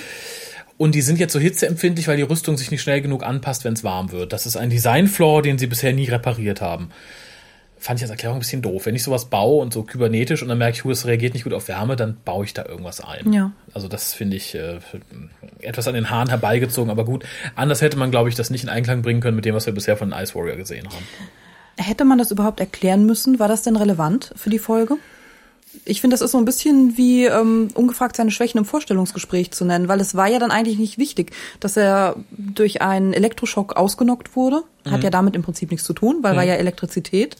Und die sind jetzt so hitzeempfindlich, weil die Rüstung sich nicht schnell genug anpasst, wenn es warm wird. Das ist ein Design-Flaw, den sie bisher nie repariert haben fand ich als Erklärung ein bisschen doof. Wenn ich sowas baue und so kybernetisch und dann merke ich, es reagiert nicht gut auf Wärme, dann baue ich da irgendwas ein. Ja. Also das finde ich äh, etwas an den Haaren herbeigezogen, aber gut. Anders hätte man, glaube ich, das nicht in Einklang bringen können mit dem, was wir bisher von Ice Warrior gesehen haben. Hätte man das überhaupt erklären müssen? War das denn relevant für die Folge? ich finde, das ist so ein bisschen wie ähm, ungefragt seine Schwächen im Vorstellungsgespräch zu nennen, weil es war ja dann eigentlich nicht wichtig, dass er durch einen Elektroschock ausgenockt wurde. Hat mhm. ja damit im Prinzip nichts zu tun, weil mhm. war ja Elektrizität.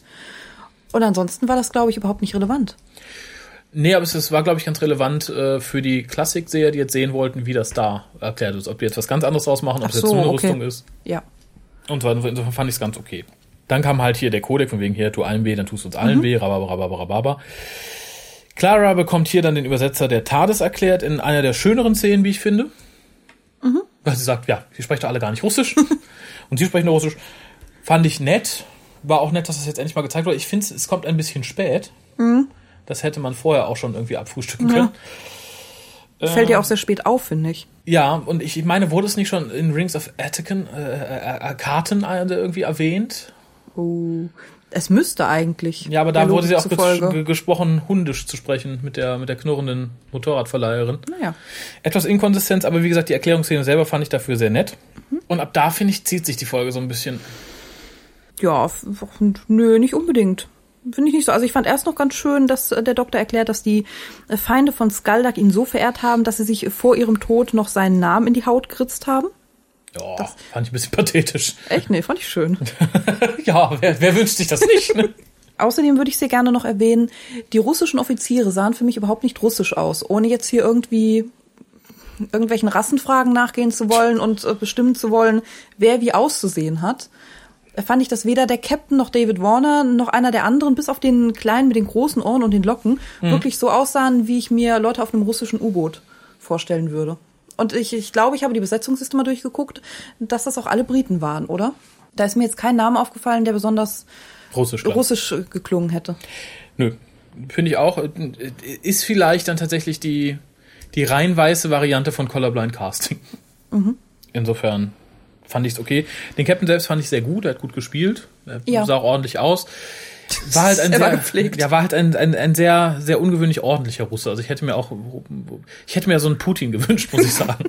Und ansonsten war das, glaube ich, überhaupt nicht relevant. Nee, aber es war, glaube ich, ganz relevant äh, für die Klassikseher, die jetzt sehen wollten, wie das da erklärt ist. Ob die jetzt was ganz anderes draus machen, ob es jetzt so eine okay. Rüstung ist. Ja. Und insofern fand ich es ganz okay. Dann kam halt hier der Codec von wegen hier, tu allen weh, dann tust du uns allen mhm. weh, rababababababa. Clara bekommt hier dann den Übersetzer der TARDIS erklärt in einer der schöneren Szenen, wie ich finde. Mhm. Weil sie sagt, ja, sie sprechen doch alle gar nicht Russisch. und sie sprechen nur Russisch. Fand ich nett. War auch nett, dass das jetzt endlich mal gezeigt wurde. Ich finde, es kommt ein bisschen spät. Mhm. Das hätte man vorher auch schon irgendwie abfrühstücken können. Ja. Fällt ja auch sehr spät auf, finde ich. Ja, und ich meine, wurde es nicht schon in Rings of Attican, äh, äh, äh Karten irgendwie erwähnt? Oh. Es müsste eigentlich. Ja, aber da wurde sie auch zufolge. ge- gesprochen, hundisch zu sprechen mit der, mit der knurrenden Motorradverleiherin. Naja. Etwas Inkonsistenz, aber wie gesagt, die Erklärungsszene selber fand ich dafür sehr nett. Mhm. Und ab da, finde ich, zieht sich die Folge so ein bisschen. Ja, nö, nicht unbedingt. Finde ich nicht so. Also ich fand erst noch ganz schön, dass äh, der Doktor erklärt, dass die äh, Feinde von Skaldak ihn so verehrt haben, dass sie sich vor ihrem Tod noch seinen Namen in die Haut geritzt haben. Ja, fand ich ein bisschen pathetisch. Echt? Nee, fand ich schön. ja, wer, wer wünscht sich das nicht? Ne? Außerdem würde ich sehr gerne noch erwähnen, die russischen Offiziere sahen für mich überhaupt nicht russisch aus, ohne jetzt hier irgendwie irgendwelchen Rassenfragen nachgehen zu wollen und äh, bestimmen zu wollen, wer wie auszusehen hat. Äh, Fand ich, dass weder der Captain noch David Warner noch einer der anderen, bis auf den kleinen mit den großen Ohren und den Locken, wirklich so aussahen, wie ich mir Leute auf einem russischen U-Boot vorstellen würde. Und ich, ich glaube, ich habe die Besetzungsliste mal durchgeguckt, dass das auch alle Briten waren, oder? Da ist mir jetzt kein Name aufgefallen, der besonders Russisch, russisch äh, geklungen hätte. Nö. Finde ich auch. Ist vielleicht dann tatsächlich die, die rein weiße Variante von Colorblind Casting. Mhm. Insofern fand ich es okay. Den Captain selbst fand ich sehr gut, er hat gut gespielt. Er Ja. sah auch ordentlich aus. War halt ein Er war sehr, gepflegt. ja, war halt ein, ein, ein sehr, sehr ungewöhnlich ordentlicher Russe. Also ich hätte mir auch, ich hätte mir so einen Putin gewünscht, muss ich sagen.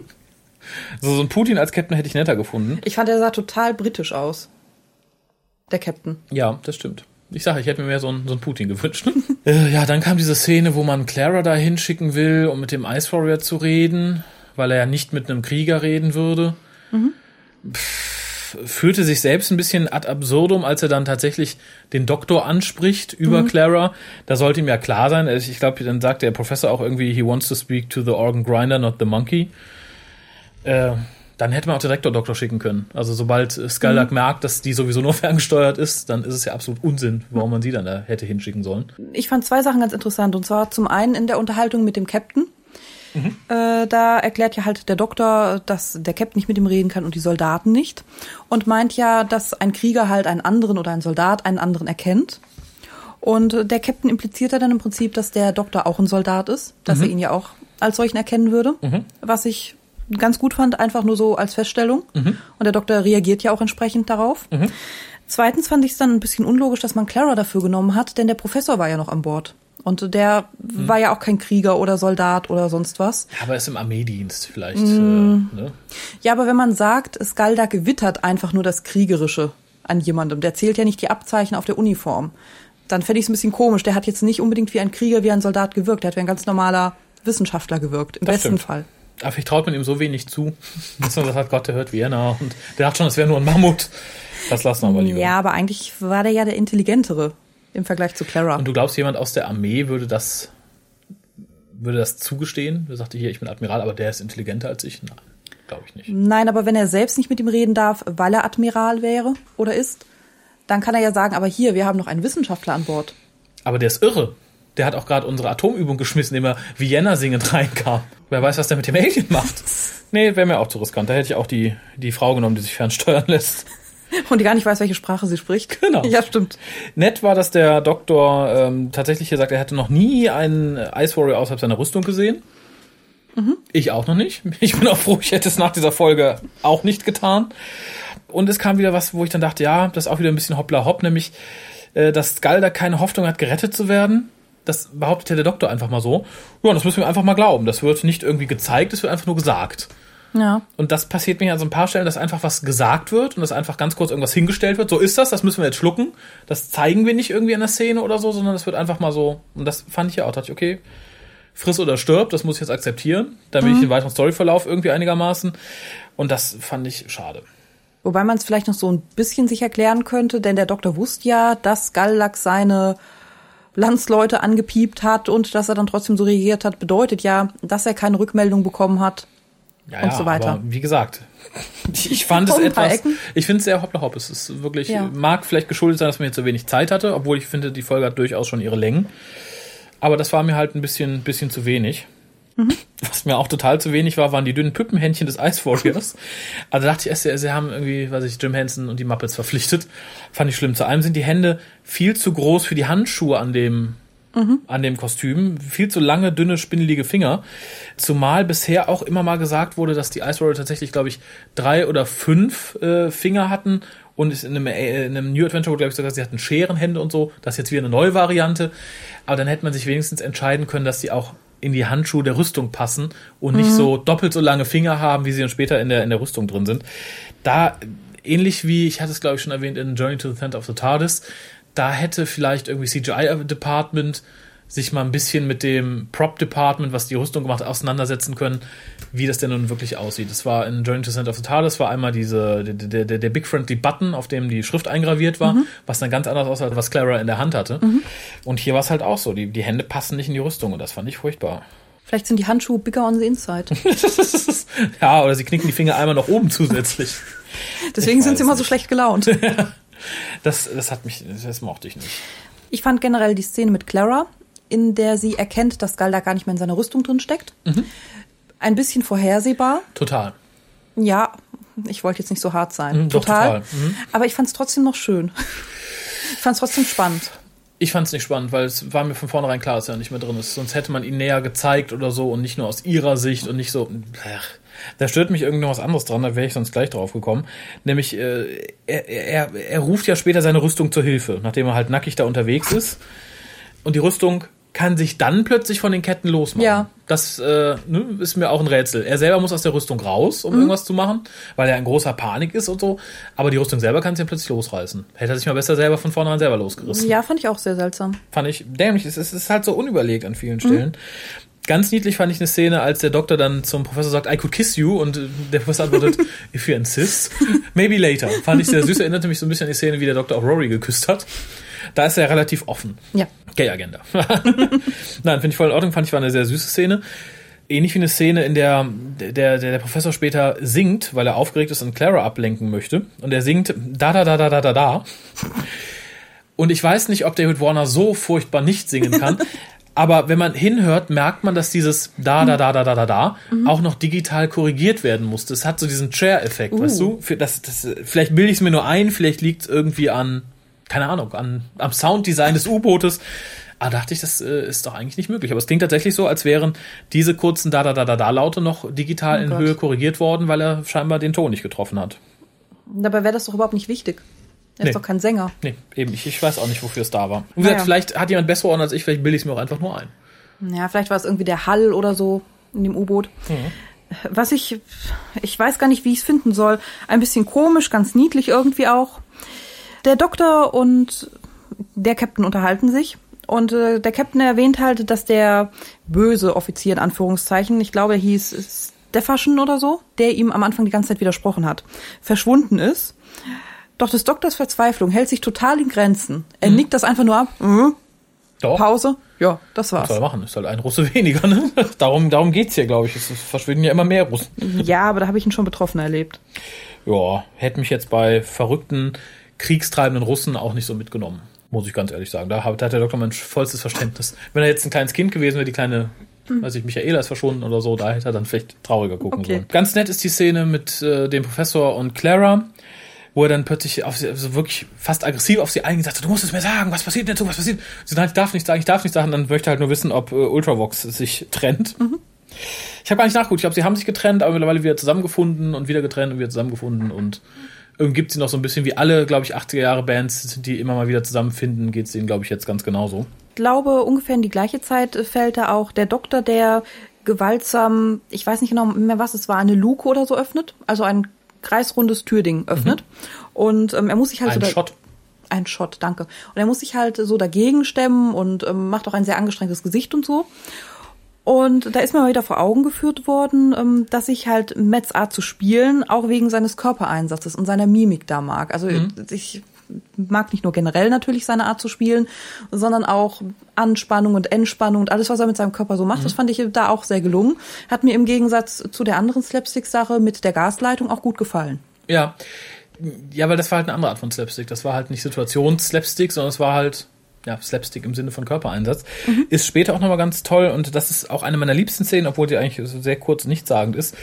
So, so einen Putin als Captain hätte ich netter gefunden. Ich fand, er sah total britisch aus. Der Captain. Ja, das stimmt. Ich sage, ich hätte mir mehr so einen, so einen Putin gewünscht. äh, ja, dann kam diese Szene, wo man Clara da hinschicken will, um mit dem Ice Warrior zu reden, weil er ja nicht mit einem Krieger reden würde. Pff, fühlte sich selbst ein bisschen ad absurdum, als er dann tatsächlich den Doktor anspricht über Clara. Da sollte ihm ja klar sein, also ich glaube, dann sagt der Professor auch irgendwie, he wants to speak to the organ grinder, not the monkey. Äh, dann hätte man auch direkt den Doktor schicken können. Also sobald Skylark merkt, dass die sowieso nur ferngesteuert ist, dann ist es ja absolut Unsinn, warum man sie dann da hätte hinschicken sollen. Ich fand zwei Sachen ganz interessant. Und zwar zum einen in der Unterhaltung mit dem Captain. Äh, da erklärt ja halt der Doktor, dass der Captain nicht mit ihm reden kann und die Soldaten nicht. Und meint ja, dass ein Krieger halt einen anderen oder ein Soldat einen anderen erkennt. Und der Captain impliziert ja dann im Prinzip, dass der Doktor auch ein Soldat ist, dass er ihn ja auch als solchen erkennen würde. Was ich ganz gut fand, einfach nur so als Feststellung. Und der Doktor reagiert ja auch entsprechend darauf. Zweitens fand ich es dann ein bisschen unlogisch, dass man Clara dafür genommen hat, denn der Professor war ja noch an Bord. Und der war ja auch kein Krieger oder Soldat oder sonst was. Ja, aber er ist im Armeedienst vielleicht. Äh, ne? Ja, aber wenn man sagt, Skalda gewittert einfach nur das Kriegerische an jemandem, der zählt ja nicht die Abzeichen auf der Uniform, dann fände ich es ein bisschen komisch. Der hat jetzt nicht unbedingt wie ein Krieger, wie ein Soldat gewirkt. Der hat wie ein ganz normaler Wissenschaftler gewirkt, im Das besten stimmt. Fall. Aber vielleicht traut man ihm so wenig zu, dass man sagt, Gott, der hört Vienna und der dachte schon, das wäre nur ein Mammut. Das lassen wir aber lieber. Ja, aber eigentlich war der ja der Intelligentere im Vergleich zu Clara. Und du glaubst, jemand aus der Armee würde das, würde das zugestehen? Der sagte hier, ich bin Admiral, aber der ist intelligenter als ich? Nein, glaube ich nicht. Nein, aber wenn er selbst nicht mit ihm reden darf, weil er Admiral wäre oder ist, dann kann er ja sagen, aber hier, wir haben noch einen Wissenschaftler an Bord. Aber der ist irre. Der hat auch gerade unsere Atomübung geschmissen, indem er Vienna singend reinkam. Wer weiß, was der mit dem Alien macht. Nee, wäre mir auch zu riskant. Da hätte ich auch die, die Frau genommen, die sich fernsteuern lässt. Und die gar nicht weiß, welche Sprache sie spricht. Genau. Ja, stimmt. Nett war, dass der Doktor ähm, tatsächlich hier sagt, er hätte noch nie einen Ice Warrior außerhalb seiner Rüstung gesehen. Ich auch noch nicht. Ich bin auch froh, ich hätte es nach dieser Folge auch nicht getan. Und es kam wieder was, wo ich dann dachte, ja, das ist auch wieder ein bisschen hoppla hopp, nämlich, äh, dass Skalda keine Hoffnung hat, gerettet zu werden. Das behauptet ja der Doktor einfach mal so. Ja, und das müssen wir einfach mal glauben. Das wird nicht irgendwie gezeigt, es wird einfach nur gesagt. Ja. Und das passiert mir an so ein paar Stellen, dass einfach was gesagt wird und dass einfach ganz kurz irgendwas hingestellt wird. So ist das, das müssen wir jetzt schlucken. Das zeigen wir nicht irgendwie in der Szene oder so, sondern das wird einfach mal so. Und das fand ich ja auch. Da dachte ich, okay, friss oder stirb, das muss ich jetzt akzeptieren, damit ich den weiteren Storyverlauf irgendwie einigermaßen. Und das fand ich schade. Wobei man es vielleicht noch so ein bisschen sich erklären könnte, denn der Doktor wusste ja, dass Gallax seine Landsleute angepiept hat und dass er dann trotzdem so reagiert hat, bedeutet ja, dass er keine Rückmeldung bekommen hat. Ja, Und ja, so weiter. aber wie gesagt, ich fand es etwas, Ecken. ich finde es sehr hoppla hopp. Es ist wirklich, Ja. mag vielleicht geschuldet sein, dass man jetzt so wenig Zeit hatte, obwohl ich finde, die Folge hat durchaus schon ihre Längen. Aber das war mir halt ein bisschen, bisschen zu wenig. Mhm. Was mir auch total zu wenig war, waren die dünnen Püppenhändchen des Ice Warriors. also dachte ich erst, sie- sie haben irgendwie, weiß ich, Jim Henson und die Muppets verpflichtet. Fand ich schlimm. Zu allem sind die Hände viel zu groß für die Handschuhe an dem, an dem Kostüm. Viel zu lange, dünne, spindelige Finger. Zumal bisher auch immer mal gesagt wurde, dass die Ice Warrior tatsächlich, glaube ich, drei oder fünf äh, Finger hatten Und ist in einem, äh, in einem New Adventure, glaube ich, sogar, sie hatten Scherenhände und so. Das ist jetzt wieder eine neue Variante. Aber dann hätte man sich wenigstens entscheiden können, dass die auch in die Handschuhe der Rüstung passen und nicht so doppelt so lange Finger haben, wie sie dann später in der, in der Rüstung drin sind. Da, ähnlich wie, ich hatte es glaube ich schon erwähnt, in Journey to the Center of the TARDIS, da hätte vielleicht irgendwie CGI-Department sich mal ein bisschen mit dem Prop-Department, was die Rüstung gemacht hat, auseinandersetzen können, wie das denn nun wirklich aussieht. Das war in Journey to the Center of the TARDIS war einmal diese, der, der, der Big Friendly Button, auf dem die Schrift eingraviert war, was dann ganz anders aussah, als was Clara in der Hand hatte. Und hier war es halt auch so, die, die Hände passen nicht in die Rüstung und das fand ich furchtbar. Vielleicht sind die Handschuhe bigger on the inside. ja, oder sie knicken die Finger einmal nach oben zusätzlich. Deswegen sind sie immer so schlecht gelaunt. Das, das hat mich, das mochte ich nicht. Ich fand generell die Szene mit Clara, in der sie erkennt, dass Galda gar nicht mehr in seiner Rüstung drin steckt. Mhm. Ein bisschen vorhersehbar. Total. Ja, ich wollte jetzt nicht so hart sein. Mhm, doch, total. total. Mhm. Aber ich fand es trotzdem noch schön. Ich fand es trotzdem spannend. Ich fand es nicht spannend, weil es war mir von vornherein klar, dass er nicht mehr drin ist. Sonst hätte man ihn näher gezeigt oder so und nicht nur aus ihrer Sicht und nicht so. Ach, da stört mich irgendwas anderes dran, da wäre ich sonst gleich drauf gekommen. Nämlich, äh, er, er, er ruft ja später seine Rüstung zur Hilfe, nachdem er halt nackig da unterwegs ist. Und die Rüstung kann sich dann plötzlich von den Ketten losmachen. Ja. Das äh, ne, ist mir auch ein Rätsel. Er selber muss aus der Rüstung raus, um irgendwas zu machen, weil er in großer Panik ist und so. Aber die Rüstung selber kann sich ja plötzlich losreißen. Hätte er sich mal besser selber von vornherein selber losgerissen Ja, fand ich auch sehr seltsam. fand ich dämlich. Es ist, halt so unüberlegt an vielen Stellen. Ganz niedlich fand ich eine Szene, als der Doktor dann zum Professor sagt, I could kiss you, und äh, der Professor antwortet, if you insist, maybe later. Fand ich sehr süß, erinnerte mich so ein bisschen an die Szene, wie der Doktor auch Rory geküsst hat. Da ist er relativ offen. Ja. Gay-Agenda. Nein, finde ich voll in Ordnung, fand ich war eine sehr süße Szene. Ähnlich wie eine Szene, in der der, der der Professor später singt, weil er aufgeregt ist und Clara ablenken möchte. Und er singt da da da da da da da. Und ich weiß nicht, ob David Warner so furchtbar nicht singen kann. Aber wenn man hinhört, merkt man, dass dieses da, da, da, da, da, da, da auch noch digital korrigiert werden musste. Es hat so diesen Chair-Effekt, weißt du? Das, das, vielleicht bilde ich es mir nur ein, vielleicht liegt es irgendwie an, keine Ahnung, an, am Sounddesign des U-Bootes. Aber dachte ich, das äh, ist doch eigentlich nicht möglich. Aber es klingt tatsächlich so, als wären diese kurzen da, da, da, da, da Laute noch digital Oh in Gott. Höhe korrigiert worden, weil er scheinbar den Ton nicht getroffen hat. Dabei wäre das doch überhaupt nicht wichtig. Er Nee. ist doch kein Sänger. Nee, eben, ich, ich weiß auch nicht, wofür es da war. Und wie gesagt, Naja. vielleicht hat jemand bessere Ohren als ich, vielleicht bilde ich es mir auch einfach nur ein. Ja, vielleicht war es irgendwie der Hall oder so in dem U-Boot. Was ich, ich weiß gar nicht, wie ich es finden soll. Ein bisschen komisch, ganz niedlich irgendwie auch. Der Doktor und der Captain unterhalten sich. Und äh, der Captain erwähnt halt, dass der böse Offizier in Anführungszeichen, ich glaube, er hieß Steffaschen oder so, der ihm am Anfang die ganze Zeit widersprochen hat, verschwunden ist. Doch des Doktors Verzweiflung hält sich total in Grenzen. Er nickt das einfach nur ab. Mhm. Doch. Pause. Ja, das Was war's. soll er machen? Ist halt ein Russe weniger, ne? Darum, darum geht's hier, glaube ich. Es verschwinden ja immer mehr Russen. Ja, aber da habe ich ihn schon betroffen erlebt. Ja, hätte mich jetzt bei verrückten, kriegstreibenden Russen auch nicht so mitgenommen. Muss ich ganz ehrlich sagen. Da hat da hat der Doktor mein vollstes Verständnis. Wenn er jetzt ein kleines Kind gewesen wäre, die kleine, weiß ich, Michaela ist verschwunden oder so, da hätte er dann vielleicht trauriger gucken Okay. sollen. Ganz nett ist die Szene mit äh, dem Professor und Clara, wo er dann plötzlich auf sie, also wirklich fast aggressiv auf sie eingesagt hat, du musst es mir sagen, was passiert denn so, was passiert? Sie sagt, ich darf nicht sagen, ich darf nicht sagen, dann möchte er halt nur wissen, ob äh, Ultravox sich trennt. Ich habe gar nicht nachgeguckt. Ich glaube, sie haben sich getrennt, aber mittlerweile wieder zusammengefunden und wieder getrennt und wieder zusammengefunden und irgendwie gibt sie noch so ein bisschen wie alle, glaube ich, 80er Jahre Bands, die immer mal wieder zusammenfinden, geht es denen, glaube ich, jetzt ganz genauso. Ich glaube, ungefähr in die gleiche Zeit fällt da auch der Doktor, der gewaltsam, ich weiß nicht genau mehr, was es war, eine Luke oder so öffnet. Also ein kreisrundes Türding öffnet. Und ähm, er muss sich halt Ein so Shot. Ein Shot, danke. Und er muss sich halt so dagegen stemmen und ähm, macht auch ein sehr angestrengtes Gesicht und so. Und da ist mir mal wieder vor Augen geführt worden, ähm, dass ich halt Mets Art zu spielen auch wegen seines Körpereinsatzes und seiner Mimik da mag. Also ich mag nicht nur generell natürlich seine Art zu spielen, sondern auch Anspannung und Entspannung und alles, was er mit seinem Körper so macht. Das fand ich da auch sehr gelungen. Hat mir im Gegensatz zu der anderen Slapstick-Sache mit der Gasleitung auch gut gefallen. Ja. Ja, weil das war halt eine andere Art von Slapstick. Das war halt nicht Situations-Slapstick, sondern es war halt ja, Slapstick im Sinne von Körpereinsatz. Ist später auch nochmal ganz toll und das ist auch eine meiner liebsten Szenen, obwohl die eigentlich so sehr kurz nichtssagend ist.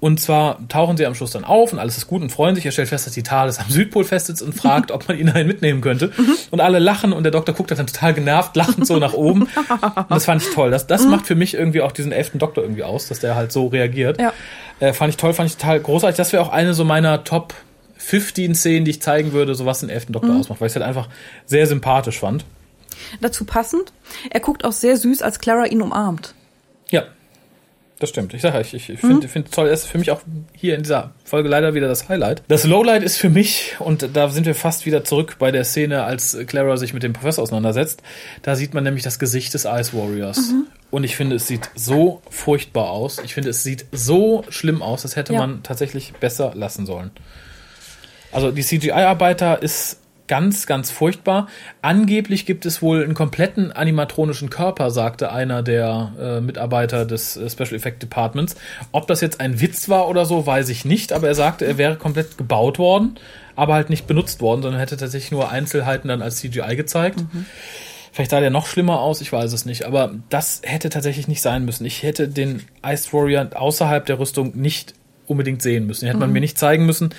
Und zwar tauchen sie am Schluss dann auf und alles ist gut und freuen sich. Er stellt fest, dass die TARDIS am Südpol festsitzt und fragt, ob man ihn dahin mitnehmen könnte. Und alle lachen und der Doktor guckt dann total genervt, lachend so nach oben. Und das fand ich toll. Das, das macht für mich irgendwie auch diesen elften Doktor irgendwie aus, dass der halt so reagiert. Ja. Äh, fand ich toll, fand ich total großartig. Das wäre auch eine so meiner Top 15 Szenen, die ich zeigen würde, so was den elften Doktor mhm. ausmacht, weil ich es halt einfach sehr sympathisch fand. Dazu passend, er guckt auch sehr süß, als Clara ihn umarmt. Ja, das stimmt. Ich sage, ich, ich finde mhm. find toll, er ist für mich auch hier in dieser Folge leider wieder das Highlight. Das Lowlight ist für mich, und da sind wir fast wieder zurück bei der Szene, als Clara sich mit dem Professor auseinandersetzt. Da sieht man nämlich das Gesicht des Ice Warriors. Mhm. Und ich finde, es sieht so furchtbar aus. Ich finde, es sieht so schlimm aus, das hätte ja. man tatsächlich besser lassen sollen. Also die CGI-Arbeiter ist ganz, ganz furchtbar. Angeblich gibt es wohl einen kompletten animatronischen Körper, sagte einer der äh, Mitarbeiter des äh, Special Effect Departments. Ob das jetzt ein Witz war oder so, weiß ich nicht, aber er sagte, er wäre komplett gebaut worden, aber halt nicht benutzt worden, sondern hätte tatsächlich nur Einzelheiten dann als CGI gezeigt. Mhm. Vielleicht sah der noch schlimmer aus, ich weiß es nicht. Aber das hätte tatsächlich nicht sein müssen. Ich hätte den Ice Warrior außerhalb der Rüstung nicht unbedingt sehen müssen. Den hätte man mhm. mir nicht zeigen müssen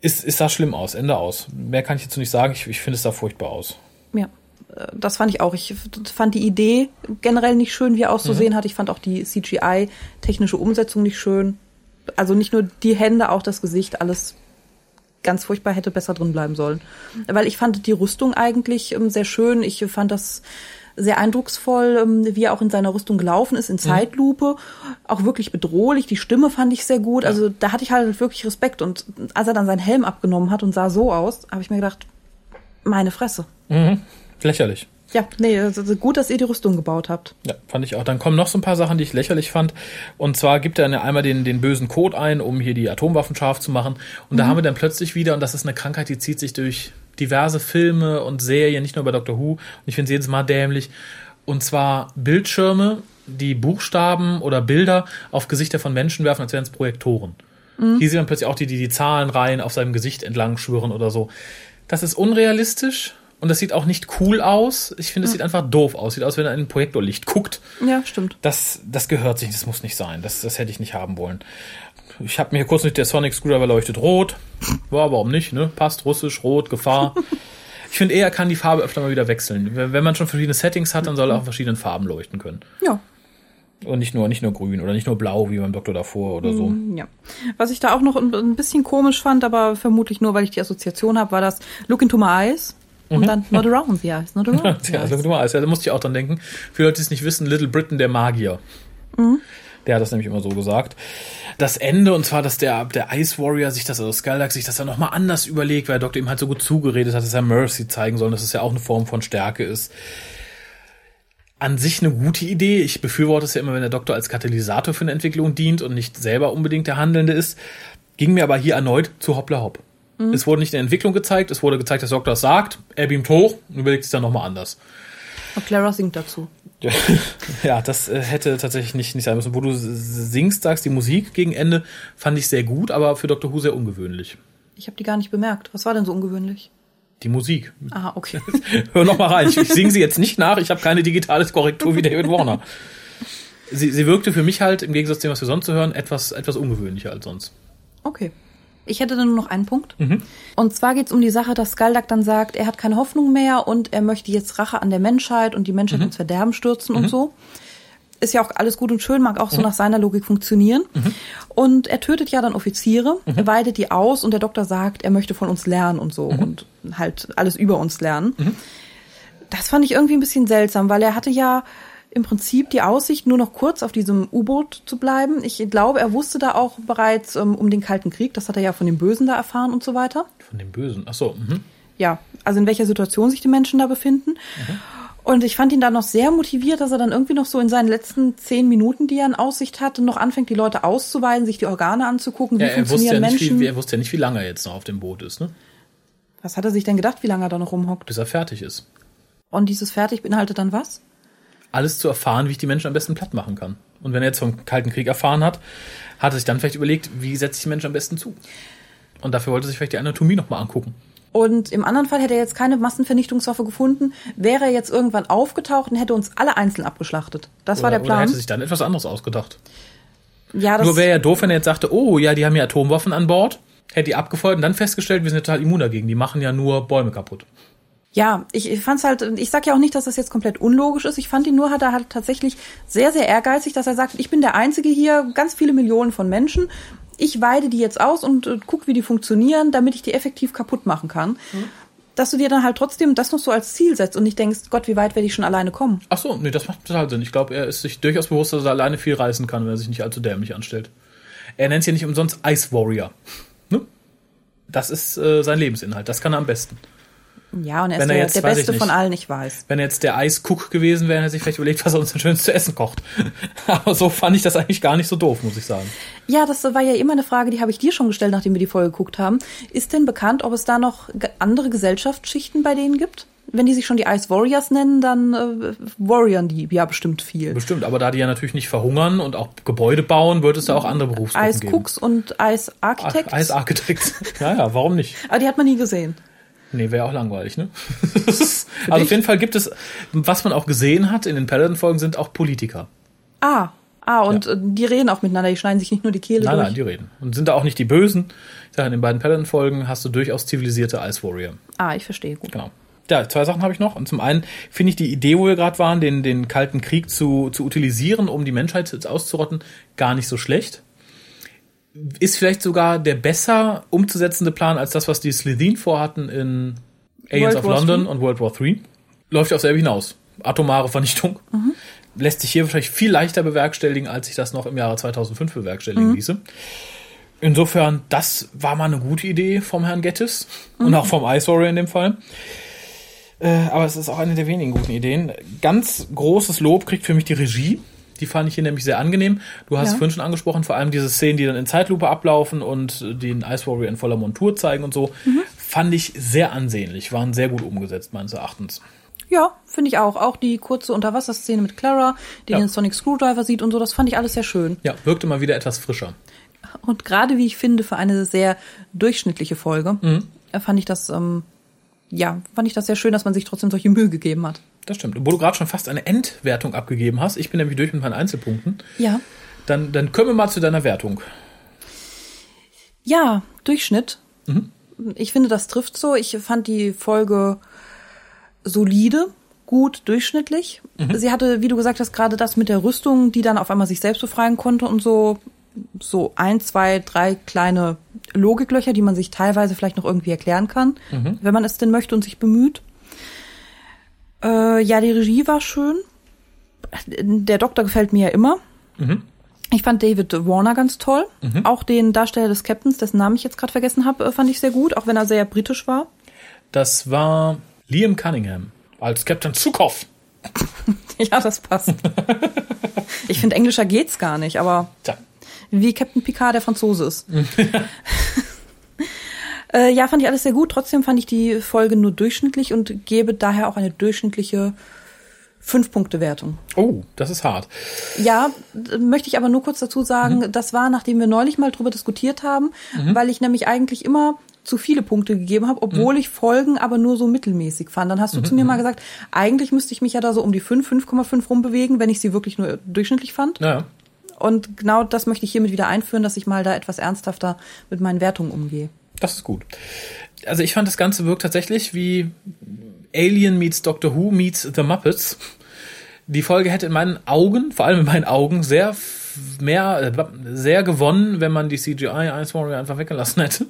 ist, ist sah schlimm aus, Ende aus. Mehr kann ich jetzt nicht sagen. Ich, ich finde, es sah furchtbar aus. Ja, äh, das fand ich auch. Ich fand die Idee generell nicht schön, wie er auszusehen mhm. hat. Ich fand auch die CGI-technische Umsetzung nicht schön. Also nicht nur die Hände, auch das Gesicht, alles ganz furchtbar hätte besser drin bleiben sollen. Weil ich fand die Rüstung eigentlich ähm, sehr schön. Ich fand das sehr eindrucksvoll, ähm, wie er auch in seiner Rüstung gelaufen ist, in mhm. Zeitlupe. Auch wirklich bedrohlich. Die Stimme fand ich sehr gut. Also da hatte ich halt wirklich Respekt. Und als er dann seinen Helm abgenommen hat und sah so aus, habe ich mir gedacht, meine Fresse. Mhm. Lächerlich. Ja, nee, also gut, dass ihr die Rüstung gebaut habt. Ja, fand ich auch. Dann kommen noch so ein paar Sachen, die ich lächerlich fand. Und zwar gibt er einmal den, den bösen Code ein, um hier die Atomwaffen scharf zu machen. Und mhm. da haben wir dann plötzlich wieder, und das ist eine Krankheit, die zieht sich durch diverse Filme und Serien, nicht nur bei Doctor Who. Und ich finde sie jedes Mal dämlich. Und zwar Bildschirme, die Buchstaben oder Bilder auf Gesichter von Menschen werfen, als wären es Projektoren. Mhm. Hier sieht man plötzlich auch die, die die Zahlenreihen auf seinem Gesicht entlang schwören oder so. Das ist unrealistisch und das sieht auch nicht cool aus. Ich finde, es mhm. sieht einfach doof aus. Sieht aus, wenn er in ein Projektorlicht guckt. Ja, stimmt. Das, das gehört sich, das muss nicht sein. Das, das hätte ich nicht haben wollen. Ich habe mir hier kurz nicht der Sonic Screwdriver leuchtet rot. War, warum nicht, ne? Passt russisch, rot, Gefahr. ich finde eher, kann die Farbe öfter mal wieder wechseln. Wenn man schon verschiedene Settings hat, dann soll er auch verschiedenen Farben leuchten können. Ja. Und nicht nur, nicht nur grün oder nicht nur blau wie beim Doktor davor oder so. Mm, ja. Was ich da auch noch ein bisschen komisch fand, aber vermutlich nur, weil ich die Assoziation habe, war das Look into my eyes. Und mhm. dann Not Around the Eyes, Not Around the Eyes. ja, Look into my eyes. Ja, da musste ich auch dran denken. Für Leute, die es nicht wissen, Little Britain, der Magier. Mhm. Der hat das nämlich immer so gesagt. Das Ende, und zwar, dass der, der Ice Warrior sich das, also Skylark sich das dann nochmal anders überlegt, weil der Doktor ihm halt so gut zugeredet hat, dass er Mercy zeigen soll, dass es ja auch eine Form von Stärke ist. An sich eine gute Idee. Ich befürworte es ja immer, wenn der Doktor als Katalysator für eine Entwicklung dient und nicht selber unbedingt der Handelnde ist. Ging mir aber hier erneut zu hoppla hopp. Mhm. Es wurde nicht eine Entwicklung gezeigt, es wurde gezeigt, dass der Doktor es sagt, er beamt hoch und überlegt sich dann nochmal anders. Und Clara singt dazu. ja, das äh, hätte tatsächlich nicht, nicht sein müssen. Wo du singst, sagst, die Musik gegen Ende fand ich sehr gut, aber für Dr. Who sehr ungewöhnlich. Ich habe die gar nicht bemerkt. Was war denn so ungewöhnlich? Die Musik. Ah, okay. Hör noch mal rein. Ich, ich singe sie jetzt nicht nach. Ich habe keine digitale Korrektur wie David Warner. Sie, sie wirkte für mich halt, im Gegensatz zu dem, was wir sonst hören, etwas, etwas ungewöhnlicher als sonst. Okay. Ich hätte dann nur noch einen Punkt. Mhm. Und zwar geht es um die Sache, dass Skaldak dann sagt, er hat keine Hoffnung mehr und er möchte jetzt Rache an der Menschheit und die Menschheit mhm. ins Verderben stürzen mhm. und so. Ist ja auch alles gut und schön, mag auch so mhm. nach seiner Logik funktionieren. Mhm. Und er tötet ja dann Offiziere, mhm. weidet die aus und der Doktor sagt, er möchte von uns lernen und so und halt alles über uns lernen. Das fand ich irgendwie ein bisschen seltsam, weil er hatte ja im Prinzip die Aussicht, nur noch kurz auf diesem U-Boot zu bleiben. Ich glaube, er wusste da auch bereits ähm, um den Kalten Krieg. Das hat er ja von den Bösen da erfahren und so weiter. Von den Bösen, ach so. Mhm. Ja, also in welcher Situation sich die Menschen da befinden. Mhm. Und ich fand ihn da noch sehr motiviert, dass er dann irgendwie noch so in seinen letzten zehn Minuten, die er in Aussicht hatte, noch anfängt, die Leute auszuweisen, sich die Organe anzugucken, wie ja, funktionieren ja Menschen. Wie, er wusste ja nicht, wie lange er jetzt noch auf dem Boot ist, ne? Was hat er sich denn gedacht, wie lange er da noch rumhockt? Bis er fertig ist. Und dieses fertig beinhaltet dann was? Alles zu erfahren, wie ich die Menschen am besten platt machen kann. Und wenn er jetzt vom Kalten Krieg erfahren hat, hat er sich dann vielleicht überlegt, wie setze ich die Menschen am besten zu. Und dafür wollte er sich vielleicht die Anatomie nochmal angucken. Und im anderen Fall hätte er jetzt keine Massenvernichtungswaffe gefunden, wäre er jetzt irgendwann aufgetaucht und hätte uns alle einzeln abgeschlachtet. Das oder, war der Plan. Oder hätte sich dann etwas anderes ausgedacht. Ja, das Nur wäre ja doof, wenn er jetzt sagte, oh ja, die haben ja Atomwaffen an Bord, hätte die abgefeuert und dann festgestellt, wir sind total immun dagegen, die machen ja nur Bäume kaputt ja, ich, ich fand's halt, ich sag ja auch nicht, dass das jetzt komplett unlogisch ist. Ich fand ihn nur, hat er halt tatsächlich sehr, sehr ehrgeizig, dass er sagt, ich bin der Einzige hier, ganz viele Millionen von Menschen. ich weide die jetzt aus und äh, guck, wie die funktionieren, damit ich die effektiv kaputt machen kann. Dass du dir dann halt trotzdem das noch so als Ziel setzt und nicht denkst, Gott, wie weit werde ich schon alleine kommen? Ach so, nee, das macht total Sinn. Ich glaube, er ist sich durchaus bewusst, dass er alleine viel reißen kann, wenn er sich nicht allzu dämlich anstellt. Er nennt es ja nicht umsonst Ice Warrior. Ne? Das ist äh, sein Lebensinhalt. Das kann er am besten. Ja, und er ist er der, jetzt, der Beste nicht. von allen, ich weiß. Wenn er jetzt der Ice Cook gewesen wäre, hätte er sich vielleicht überlegt, was er uns denn schönes zu essen kocht. Aber so fand ich das eigentlich gar nicht so doof, muss ich sagen. Ja, das war ja immer eine Frage, die habe ich dir schon gestellt, nachdem wir die Folge geguckt haben. Ist denn bekannt, ob es da noch andere Gesellschaftsschichten bei denen gibt? Wenn die sich schon die Ice Warriors nennen, dann äh, warrioren die ja bestimmt viel. Bestimmt, aber da die ja natürlich nicht verhungern und auch Gebäude bauen, wird es da auch andere Berufsgruppen Ice geben. Cooks und Ice Architects. Ice Architects. Ja, ja, warum nicht? Aber die hat man nie gesehen. Nee, wäre auch langweilig, ne? also auf jeden Fall gibt es, was man auch gesehen hat in den Paladin-Folgen, sind auch Politiker. Ah, ah, und äh, die reden auch miteinander, die schneiden sich nicht nur die Kehle Nein, durch. nein, die reden. Und sind da auch nicht die Bösen. Ich sage, in den beiden Paladin-Folgen hast du durchaus zivilisierte Ice Warrior. ah, ich verstehe, gut. Genau. Ja, zwei Sachen habe ich noch. Und zum einen finde ich die Idee, wo wir gerade waren, den, den Kalten Krieg zu, zu utilisieren, um die Menschheit auszurotten, gar nicht so schlecht. Ist vielleicht sogar der besser umzusetzende Plan als das, was die Slytherin vorhatten in Aliens World of War London III. und World War III. Läuft ja auf selbe hinaus. Atomare Vernichtung. Lässt sich hier wahrscheinlich viel leichter bewerkstelligen, als sich das noch im Jahre 2005 bewerkstelligen ließe. Insofern, das war mal eine gute Idee vom Herrn Gettis und auch vom Ice Warrior in dem Fall. Äh, aber es ist auch eine der wenigen guten Ideen. Ganz großes Lob kriegt für mich die Regie. Die fand ich hier nämlich sehr angenehm. Du hast Ja. es vorhin schon angesprochen, vor allem diese Szenen, die dann in Zeitlupe ablaufen und den Ice Warrior in voller Montur zeigen und so, fand ich sehr ansehnlich, waren sehr gut umgesetzt, meines Erachtens. Ja, finde ich auch. Auch die kurze Unterwasserszene mit Clara, die Ja. den Sonic Screwdriver sieht und so, das fand ich alles sehr schön. Ja, wirkte mal wieder etwas frischer. Und gerade wie ich finde, für eine sehr durchschnittliche Folge, Mhm. fand ich das, ähm, ja, fand ich das sehr schön, dass man sich trotzdem solche Mühe gegeben hat. Das stimmt. Obwohl du gerade schon fast eine Endwertung abgegeben hast. Ich bin nämlich durch mit meinen Einzelpunkten. Ja. Dann, dann kommen wir mal zu deiner Wertung. Ja, Durchschnitt. Mhm. Ich finde, das trifft so. Ich fand die Folge solide, gut, durchschnittlich. Mhm. Sie hatte, wie du gesagt hast, gerade das mit der Rüstung, die dann auf einmal sich selbst befreien konnte und so, so ein, zwei, drei kleine Logiklöcher, die man sich teilweise vielleicht noch irgendwie erklären kann, Mhm. wenn man es denn möchte und sich bemüht. Äh, ja, die Regie war schön. Der Doktor gefällt mir ja immer. Mhm. Ich fand David Warner ganz toll. Auch den Darsteller des Captains, dessen Namen ich jetzt gerade vergessen habe, äh, fand ich sehr gut, auch wenn er sehr britisch war. Das war Liam Cunningham als Captain Zukoff. Ja, das passt. ich finde, englischer geht's gar nicht, aber Tja, wie Captain Picard der Franzose ist. äh, ja, fand ich alles sehr gut. Trotzdem fand ich die Folge nur durchschnittlich und gebe daher auch eine durchschnittliche Fünf-Punkte-Wertung. oh, das ist hart. Ja, möchte ich aber nur kurz dazu sagen, das war, nachdem wir neulich mal drüber diskutiert haben, weil ich nämlich eigentlich immer zu viele Punkte gegeben habe, obwohl ich Folgen aber nur so mittelmäßig fand. Dann hast du zu mir mal gesagt, eigentlich müsste ich mich ja da so um die 5, 5,5 rumbewegen, wenn ich sie wirklich nur durchschnittlich fand. Naja, Und genau das möchte ich hiermit wieder einführen, dass ich mal da etwas ernsthafter mit meinen Wertungen umgehe. Das ist gut. Also ich fand, das Ganze wirkt tatsächlich wie Alien meets Doctor Who meets The Muppets. Die Folge hätte in meinen Augen, vor allem in meinen Augen, sehr mehr, äh, sehr gewonnen, wenn man die CGI Ice Warrior einfach weggelassen hätte.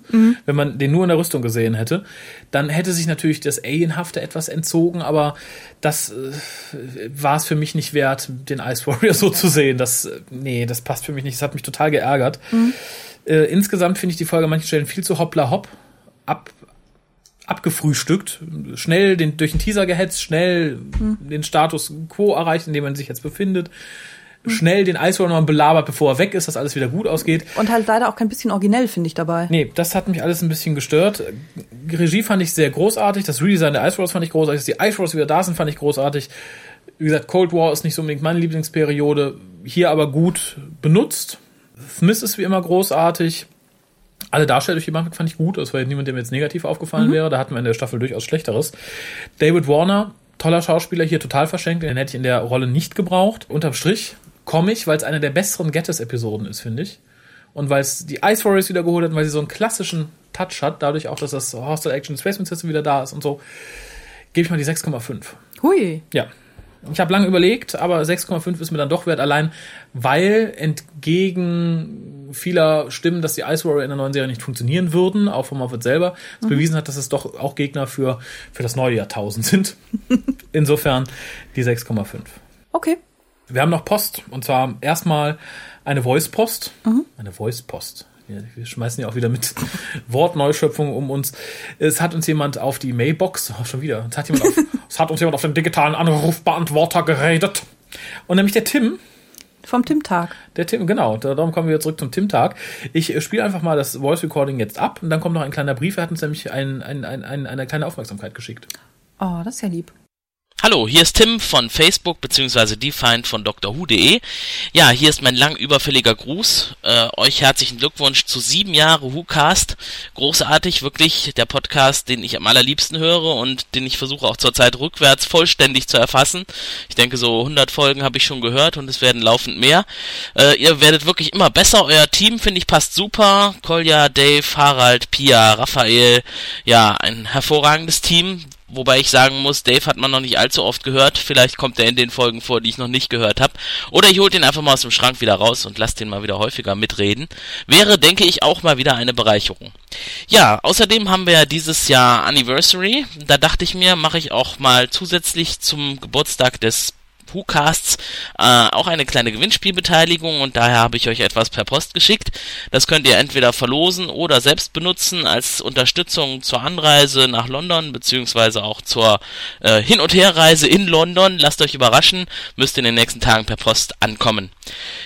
Wenn man den nur in der Rüstung gesehen hätte. Dann hätte sich natürlich das Alienhafte etwas entzogen, aber das äh, war es für mich nicht wert, den Ice Warrior so zu sehen. Das, äh, nee, das passt für mich nicht. Das hat mich total geärgert. Äh, insgesamt finde ich die Folge an manchen Stellen viel zu hoppla hopp ab, abgefrühstückt, schnell den, durch den Teaser gehetzt, schnell den Status quo erreicht, in dem man sich jetzt befindet, schnell den Eisbären noch belabert, bevor er weg ist, dass alles wieder gut ausgeht. Und halt leider auch kein bisschen originell, finde ich dabei. Nee, das hat mich alles ein bisschen gestört. Regie fand ich sehr großartig, das Redesign der Ice Wars fand ich großartig, dass die Ice Wars wieder da sind, fand ich großartig. Wie gesagt, Cold War ist nicht so unbedingt meine Lieblingsperiode, hier aber gut benutzt. Smith ist wie immer großartig. Alle Darsteller durch die Bank fand ich gut. Das war jetzt niemand, der mir jetzt negativ aufgefallen wäre. Da hatten wir in der Staffel durchaus Schlechteres. David Warner, toller Schauspieler, hier total verschenkt. Den hätte ich in der Rolle nicht gebraucht. Unterm Strich komme ich, weil es eine der besseren Gettys-Episoden ist, finde ich. Und weil es die Ice Warriors wiedergeholt hat, und weil sie so einen klassischen Touch hat, dadurch auch, dass das Hostile Action Displacement System wieder da ist und so, gebe ich mal die 6,5. Hui. Ja. Ich habe lange überlegt, aber 6,5 ist mir dann doch wert, allein weil entgegen vieler Stimmen, dass die Ice Warrior in der neuen Serie nicht funktionieren würden, auch von Moffat selber, es bewiesen hat, dass es doch auch Gegner für, für das neue Jahrtausend sind. Insofern die 6,5. Okay. Wir haben noch Post und zwar erstmal eine Voice-Post. Eine Voice-Post. Wir schmeißen ja auch wieder mit Wortneuschöpfung um uns. Es hat uns jemand auf die Mailbox, oh, schon wieder, es hat, jemand auf, es hat uns jemand auf den digitalen Anrufbeantworter geredet. Und nämlich der Tim, Vom Tim-Tag. der Tim, genau, da- darum kommen wir zurück zum Tim-Tag. Ich äh, spiele einfach mal das Voice Recording jetzt ab und dann kommt noch ein kleiner Brief. Er hat uns nämlich ein, ein, ein, eine kleine Aufmerksamkeit geschickt. Oh, das ist ja lieb. Hallo, hier ist Tim von Facebook bzw. Defiant von drwho.de. Ja, hier ist mein lang überfälliger Gruß. Äh, euch herzlichen Glückwunsch zu sieben Jahre WhoCast. Großartig, wirklich der Podcast, den ich am allerliebsten höre und den ich versuche auch zurzeit rückwärts vollständig zu erfassen. Ich denke, so 100 Folgen habe ich schon gehört und es werden laufend mehr. Äh, ihr werdet wirklich immer besser. Euer Team, finde ich, passt super. Kolja, Dave, Harald, Pia, Raphael. Ja, ein hervorragendes Team. Wobei ich sagen muss, Dave hat man noch nicht allzu oft gehört. Vielleicht kommt er in den Folgen vor, die ich noch nicht gehört habe. Oder ich hole den einfach mal aus dem Schrank wieder raus und lasse den mal wieder häufiger mitreden. Wäre, denke ich, auch mal wieder eine Bereicherung. Ja, außerdem haben wir ja dieses Jahr Anniversary. Da dachte ich mir, mache ich auch mal zusätzlich zum Geburtstag des WhoCasts äh, auch eine kleine Gewinnspielbeteiligung und daher habe ich euch etwas per Post geschickt. Das könnt ihr entweder verlosen oder selbst benutzen als Unterstützung zur Anreise nach London beziehungsweise auch zur äh, Hin- und Herreise in London. Lasst euch überraschen, müsst in den nächsten Tagen per Post ankommen.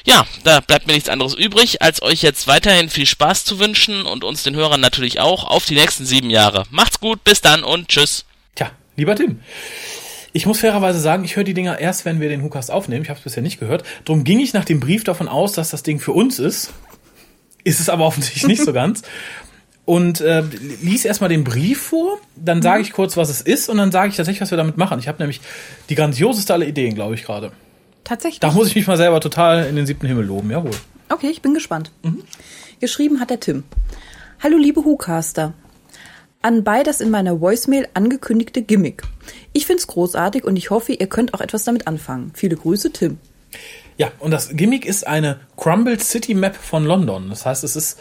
Ja, da bleibt mir nichts anderes übrig, als euch jetzt weiterhin viel Spaß zu wünschen und uns den Hörern natürlich auch auf die nächsten sieben Jahre. Macht's gut, bis dann und tschüss. Tja, lieber Tim. Ich muss fairerweise sagen, ich höre die Dinger erst, wenn wir den Hookast aufnehmen. Ich habe es bisher nicht gehört. Drum ging ich nach dem Brief davon aus, dass das Ding für uns ist. Ist es aber offensichtlich nicht so ganz. Und äh, lies erstmal den Brief vor, dann sage ich kurz, was es ist und dann sage ich tatsächlich, was wir damit machen. Ich habe nämlich die grandioseste aller Ideen, glaube ich, gerade. Tatsächlich. Da muss ich mich mal selber total in den siebten Himmel loben, jawohl. Okay, ich bin gespannt. Geschrieben hat der Tim. Hallo liebe WhoCaster. Anbei das in meiner Voicemail angekündigte Gimmick. Ich find's großartig und ich hoffe, ihr könnt auch etwas damit anfangen. Viele Grüße, Tim. Ja, und das Gimmick ist eine Crumbled City Map von London. Das heißt, es ist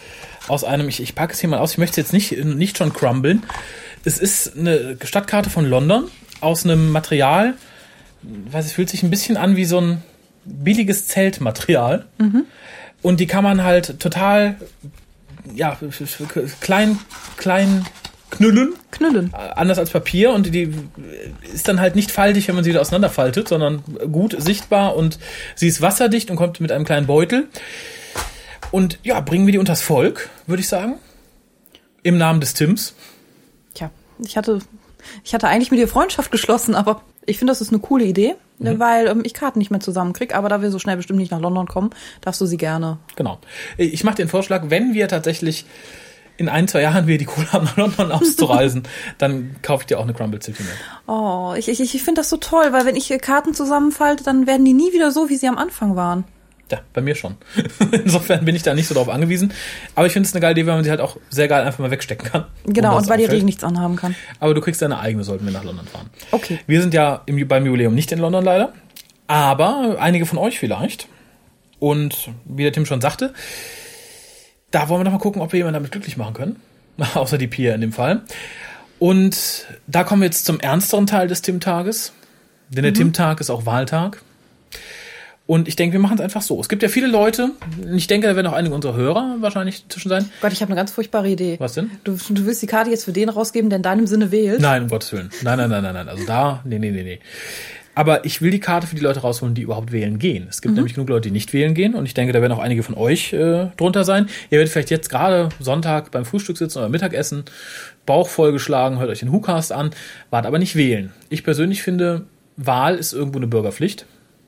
aus einem, ich, ich packe es hier mal aus, ich möchte es jetzt nicht, nicht schon crumblen. Es ist eine Stadtkarte von London aus einem Material, weiß es fühlt sich ein bisschen an wie so ein billiges Zeltmaterial. Und die kann man halt total, ja, klein, klein knüllen Knüllen. anders als Papier und die ist dann halt nicht faltig, wenn man sie wieder auseinanderfaltet, sondern gut sichtbar und sie ist wasserdicht und kommt mit einem kleinen Beutel. Und ja, bringen wir die unters Volk, würde ich sagen. Im Namen des Tims. Tja, ich hatte, ich hatte eigentlich mit dir Freundschaft geschlossen, aber ich finde, das ist eine coole Idee, ne, weil ähm, ich Karten nicht mehr zusammenkrieg. Aber da wir so schnell bestimmt nicht nach London kommen, darfst du sie gerne. Genau. Ich mache den Vorschlag, wenn wir tatsächlich in ein, zwei Jahren wieder die Kohle haben, nach London auszureisen, dann kaufe ich dir auch eine Crumble City Map. Oh, ich, ich, ich finde das so toll, weil wenn ich äh, Karten zusammenfalte, dann werden die nie wieder so, wie sie am Anfang waren. Ja, bei mir schon. Insofern bin ich da nicht so drauf angewiesen. Aber ich finde es eine geile Idee, weil man sie halt auch sehr geil einfach mal wegstecken kann. Genau, und weil die. Regen nichts anhaben kann. Aber du kriegst deine eigene, sollten wir nach London fahren. Okay. Wir sind ja im, beim Jubiläum nicht in London leider. Aber einige von euch vielleicht. Und wie der Tim schon sagte, da wollen wir doch mal gucken, ob wir jemanden damit glücklich machen können. Außer die Pia in dem Fall. Und da kommen wir jetzt zum ernsteren Teil des Tim-Tages. Denn der Tim-Tag ist auch Wahltag. Und ich denke, wir machen es einfach so. Es gibt ja viele Leute, ich denke, da werden auch einige unserer Hörer wahrscheinlich zwischen sein. Gott, ich habe eine ganz furchtbare Idee. Was denn? Du, du willst die Karte jetzt für den rausgeben, der in deinem Sinne wählt? Nein, um Gottes Willen. Nein, nein, nein, nein, nein. Also da, nee, nee, nee, nee. Aber ich will die Karte für die Leute rausholen, die überhaupt wählen gehen. Es gibt nämlich genug Leute, die nicht wählen gehen. Und ich denke, da werden auch einige von euch äh, drunter sein. Ihr werdet vielleicht jetzt gerade Sonntag beim Frühstück sitzen oder Mittagessen, Bauch vollgeschlagen, hört euch den WhoCast an, wart aber nicht wählen. Ich persönlich finde, Wahl ist irgendwo eine Bürgerpflicht.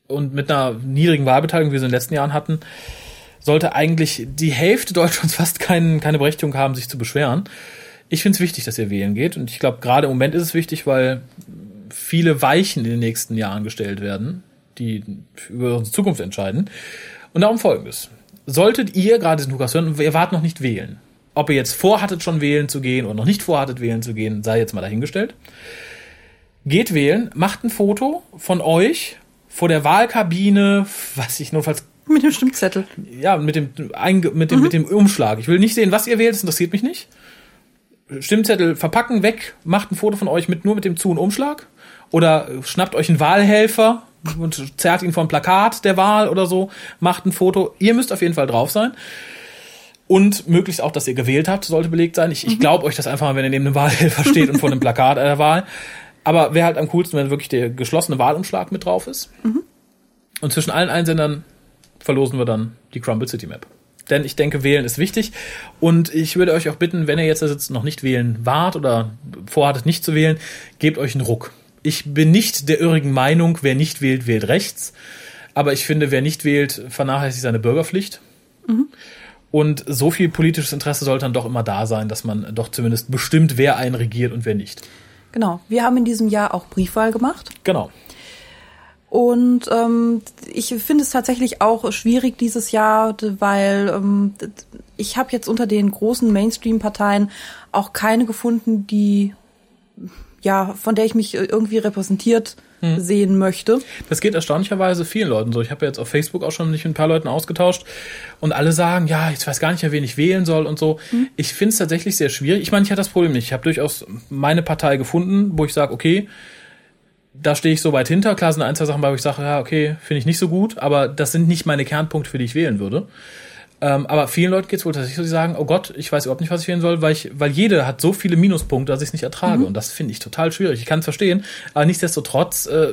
Und mit einer niedrigen Wahlbeteiligung, wie wir sie in den letzten Jahren hatten, sollte eigentlich die Hälfte Deutschlands fast kein, keine Berechtigung haben, sich zu beschweren. Ich finde es wichtig, dass ihr wählen geht. Und ich glaube, gerade im Moment ist es wichtig, weil viele Weichen in den nächsten Jahren gestellt werden, die über unsere Zukunft entscheiden. Und darum folgendes. Solltet ihr gerade diesen Lukas hören, ihr wart noch nicht wählen. Ob ihr jetzt vorhattet, schon wählen zu gehen oder noch nicht vorhattet, wählen zu gehen, sei jetzt mal dahingestellt. Geht wählen, macht ein Foto von euch vor der Wahlkabine, was ich notfalls Mit dem Stimmzettel. Ja, mit dem, mit dem, mit dem Umschlag. Ich will nicht sehen, was ihr wählt, das interessiert mich nicht. Stimmzettel verpacken, weg, macht ein Foto von euch mit nur mit dem Zu- und Umschlag. Oder schnappt euch einen Wahlhelfer und zerrt ihn vom Plakat der Wahl oder so, macht ein Foto. Ihr müsst auf jeden Fall drauf sein. Und möglichst auch, dass ihr gewählt habt, sollte belegt sein. Ich, ich glaube euch das einfach mal, wenn ihr neben einem Wahlhelfer steht und vor einem Plakat der Wahl. Aber wäre halt am coolsten, wenn wirklich der geschlossene Wahlumschlag mit drauf ist. Mhm. Und zwischen allen Einsendern verlosen wir dann die Crumble City Map. Denn ich denke, wählen ist wichtig. Und ich würde euch auch bitten, wenn ihr jetzt da sitzt, noch nicht wählen wart oder vorhattet, nicht zu wählen, gebt euch einen Ruck. Ich bin nicht der irrigen Meinung, wer nicht wählt, wählt rechts. Aber ich finde, wer nicht wählt, vernachlässigt seine Bürgerpflicht. Mhm. Und so viel politisches Interesse sollte dann doch immer da sein, dass man doch zumindest bestimmt, wer einen regiert und wer nicht. Genau. Wir haben in diesem Jahr auch Briefwahl gemacht. Genau. Und ähm, ich finde es tatsächlich auch schwierig dieses Jahr, weil ähm, ich habe jetzt unter den großen Mainstream-Parteien auch keine gefunden, die ja, von der ich mich irgendwie repräsentiert hm. sehen möchte. Das geht erstaunlicherweise vielen Leuten so. Ich habe jetzt auf Facebook auch schon mich mit ein paar Leuten ausgetauscht und alle sagen, ja, ich weiß gar nicht mehr, wen ich wählen soll und so. Hm. Ich finde es tatsächlich sehr schwierig. Ich meine, ich hatte das Problem nicht. Ich habe durchaus meine Partei gefunden, wo ich sage, okay, da stehe ich so weit hinter. Klar sind ein, zwei Sachen, wo ich sage, ja, okay, finde ich nicht so gut, aber das sind nicht meine Kernpunkte, für die ich wählen würde. Ähm, aber vielen Leuten geht es wohl tatsächlich so, die sagen, oh Gott, ich weiß überhaupt nicht, was ich wählen soll, weil ich, weil jede hat so viele Minuspunkte, dass ich es nicht ertrage. Mhm. Und das finde ich total schwierig. Ich kann es verstehen, aber nichtsdestotrotz äh,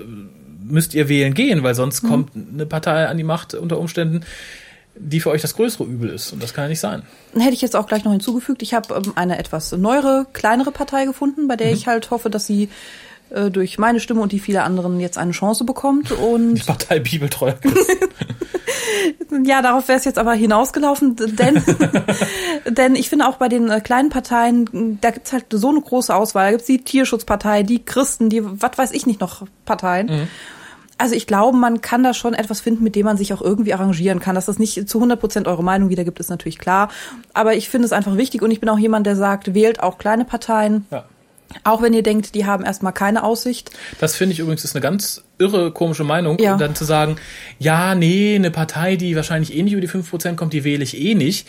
müsst ihr wählen gehen, weil sonst mhm. kommt eine Partei an die Macht unter Umständen, die für euch das größere Übel ist. Und das kann ja nicht sein. Hätte ich jetzt auch gleich noch hinzugefügt. Ich habe ähm, eine etwas neuere, kleinere Partei gefunden, bei der mhm. ich halt hoffe, dass sie äh, durch meine Stimme und die viele anderen jetzt eine Chance bekommt. Und die Partei Bibeltreu. ja, darauf wäre es jetzt aber hinausgelaufen, denn, denn ich finde auch bei den äh, kleinen Parteien, da gibt's halt so eine große Auswahl. Da gibt's die Tierschutzpartei, die Christen, die, was weiß ich nicht noch, Parteien. Mhm. Also ich glaube, man kann da schon etwas finden, mit dem man sich auch irgendwie arrangieren kann. Dass das nicht zu 100 Prozent eure Meinung wiedergibt, ist natürlich klar. Aber ich finde es einfach wichtig und ich bin auch jemand, der sagt, wählt auch kleine Parteien. Ja. Auch wenn ihr denkt, die haben erstmal keine Aussicht. Das finde ich übrigens ist eine ganz irre, komische Meinung. Ja. Und dann zu sagen, ja, nee, eine Partei, die wahrscheinlich eh nicht über die 5% kommt, die wähle ich eh nicht.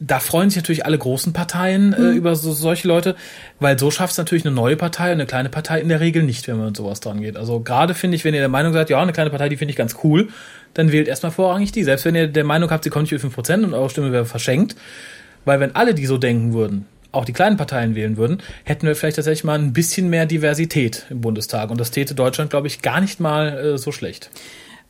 Da freuen sich natürlich alle großen Parteien äh, mhm. über so, solche Leute, weil so schafft es natürlich eine neue Partei und eine kleine Partei in der Regel nicht, wenn man mit sowas dran geht. Also gerade finde ich, wenn ihr der Meinung seid, ja, eine kleine Partei, die finde ich ganz cool, dann wählt erstmal vorrangig die. Selbst wenn ihr der Meinung habt, sie kommt nicht über 5% und eure Stimme wäre verschenkt. Weil wenn alle die so denken würden, auch die kleinen Parteien wählen würden, hätten wir vielleicht tatsächlich mal ein bisschen mehr Diversität im Bundestag. Und das täte Deutschland, glaube ich, gar nicht mal äh, so schlecht.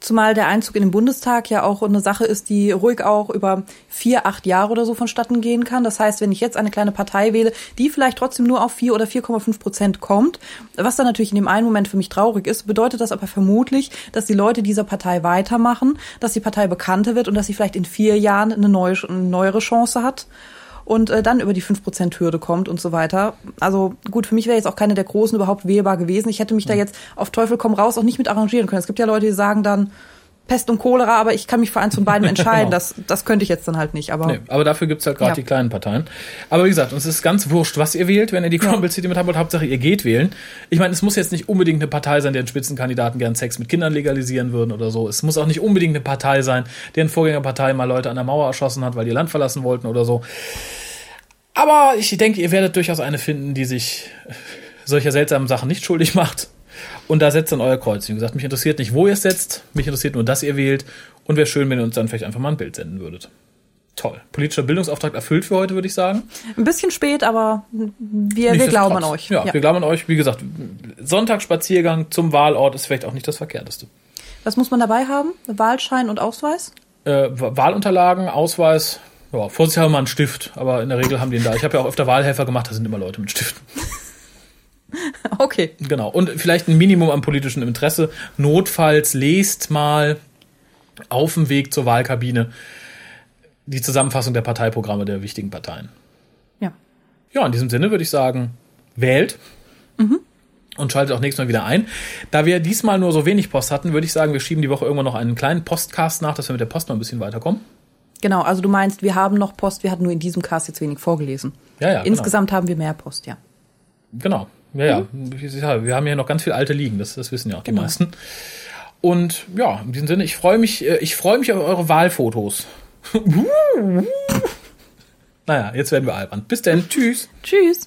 Zumal der Einzug in den Bundestag ja auch eine Sache ist, die ruhig auch über vier, acht Jahre oder so vonstatten gehen kann. Das heißt, wenn ich jetzt eine kleine Partei wähle, die vielleicht trotzdem nur auf vier oder 4,5 Prozent kommt, was dann natürlich in dem einen Moment für mich traurig ist, bedeutet das aber vermutlich, dass die Leute dieser Partei weitermachen, dass die Partei bekannter wird und dass sie vielleicht in vier Jahren eine, neue, eine neuere Chance hat und äh, dann über die 5%-Hürde kommt und so weiter. Also gut, für mich wäre jetzt auch keine der Großen überhaupt wählbar gewesen. Ich hätte mich da jetzt auf Teufel komm raus auch nicht mit arrangieren können. Es gibt ja Leute, die sagen dann, Pest und Cholera, aber ich kann mich für eins von beiden entscheiden. genau. das, das könnte ich jetzt dann halt nicht. Aber, nee, aber dafür gibt's halt gerade ja. die kleinen Parteien. Aber wie gesagt, uns ist ganz wurscht, was ihr wählt, wenn ihr die Crumble City mit habt. Hauptsache, ihr geht wählen. Ich meine, es muss jetzt nicht unbedingt eine Partei sein, deren Spitzenkandidaten gern Sex mit Kindern legalisieren würden oder so. Es muss auch nicht unbedingt eine Partei sein, deren Vorgängerpartei mal Leute an der Mauer erschossen hat, weil die ihr Land verlassen wollten oder so. Aber ich denke, ihr werdet durchaus eine finden, die sich solcher seltsamen Sachen nicht schuldig macht. Und da setzt dann euer Kreuz. Wie gesagt, mich interessiert nicht, wo ihr es setzt. Mich interessiert nur, dass ihr wählt. Und wäre schön, wenn ihr uns dann vielleicht einfach mal ein Bild senden würdet. Toll. Politischer Bildungsauftrag erfüllt für heute, würde ich sagen. Ein bisschen spät, aber wir, wir glauben an euch. Ja, ja, wir glauben an euch. Wie gesagt, Sonntagsspaziergang zum Wahlort ist vielleicht auch nicht das Verkehrteste. Was muss man dabei haben? Wahlschein und Ausweis? Äh, Wahlunterlagen, Ausweis, ja, vorsichtshalber mal einen Stift, aber in der Regel haben die ihn da. Ich habe ja auch öfter Wahlhelfer gemacht, da sind immer Leute mit Stiften. Okay. Genau. Und vielleicht ein Minimum an politischem Interesse. Notfalls lest mal auf dem Weg zur Wahlkabine die Zusammenfassung der Parteiprogramme der wichtigen Parteien. Ja. Ja, in diesem Sinne würde ich sagen, wählt. Mhm. Und schaltet auch nächstes Mal wieder ein. Da wir diesmal nur so wenig Post hatten, würde ich sagen, wir schieben die Woche irgendwann noch einen kleinen Postcast nach, dass wir mit der Post noch ein bisschen weiterkommen. Genau, also du meinst, wir haben noch Post, wir hatten nur in diesem Cast jetzt wenig vorgelesen. Ja, ja. Genau. Insgesamt genau. haben wir mehr Post, ja. Genau. Ja, ja. Mhm. ja. Wir haben ja noch ganz viel alte liegen, das, das wissen ja auch genau. die meisten. Und ja, in diesem Sinne, ich freue mich, äh, ich freue mich auf eure Wahlfotos. naja, jetzt werden wir albern. Bis dann. Tschüss. Tschüss.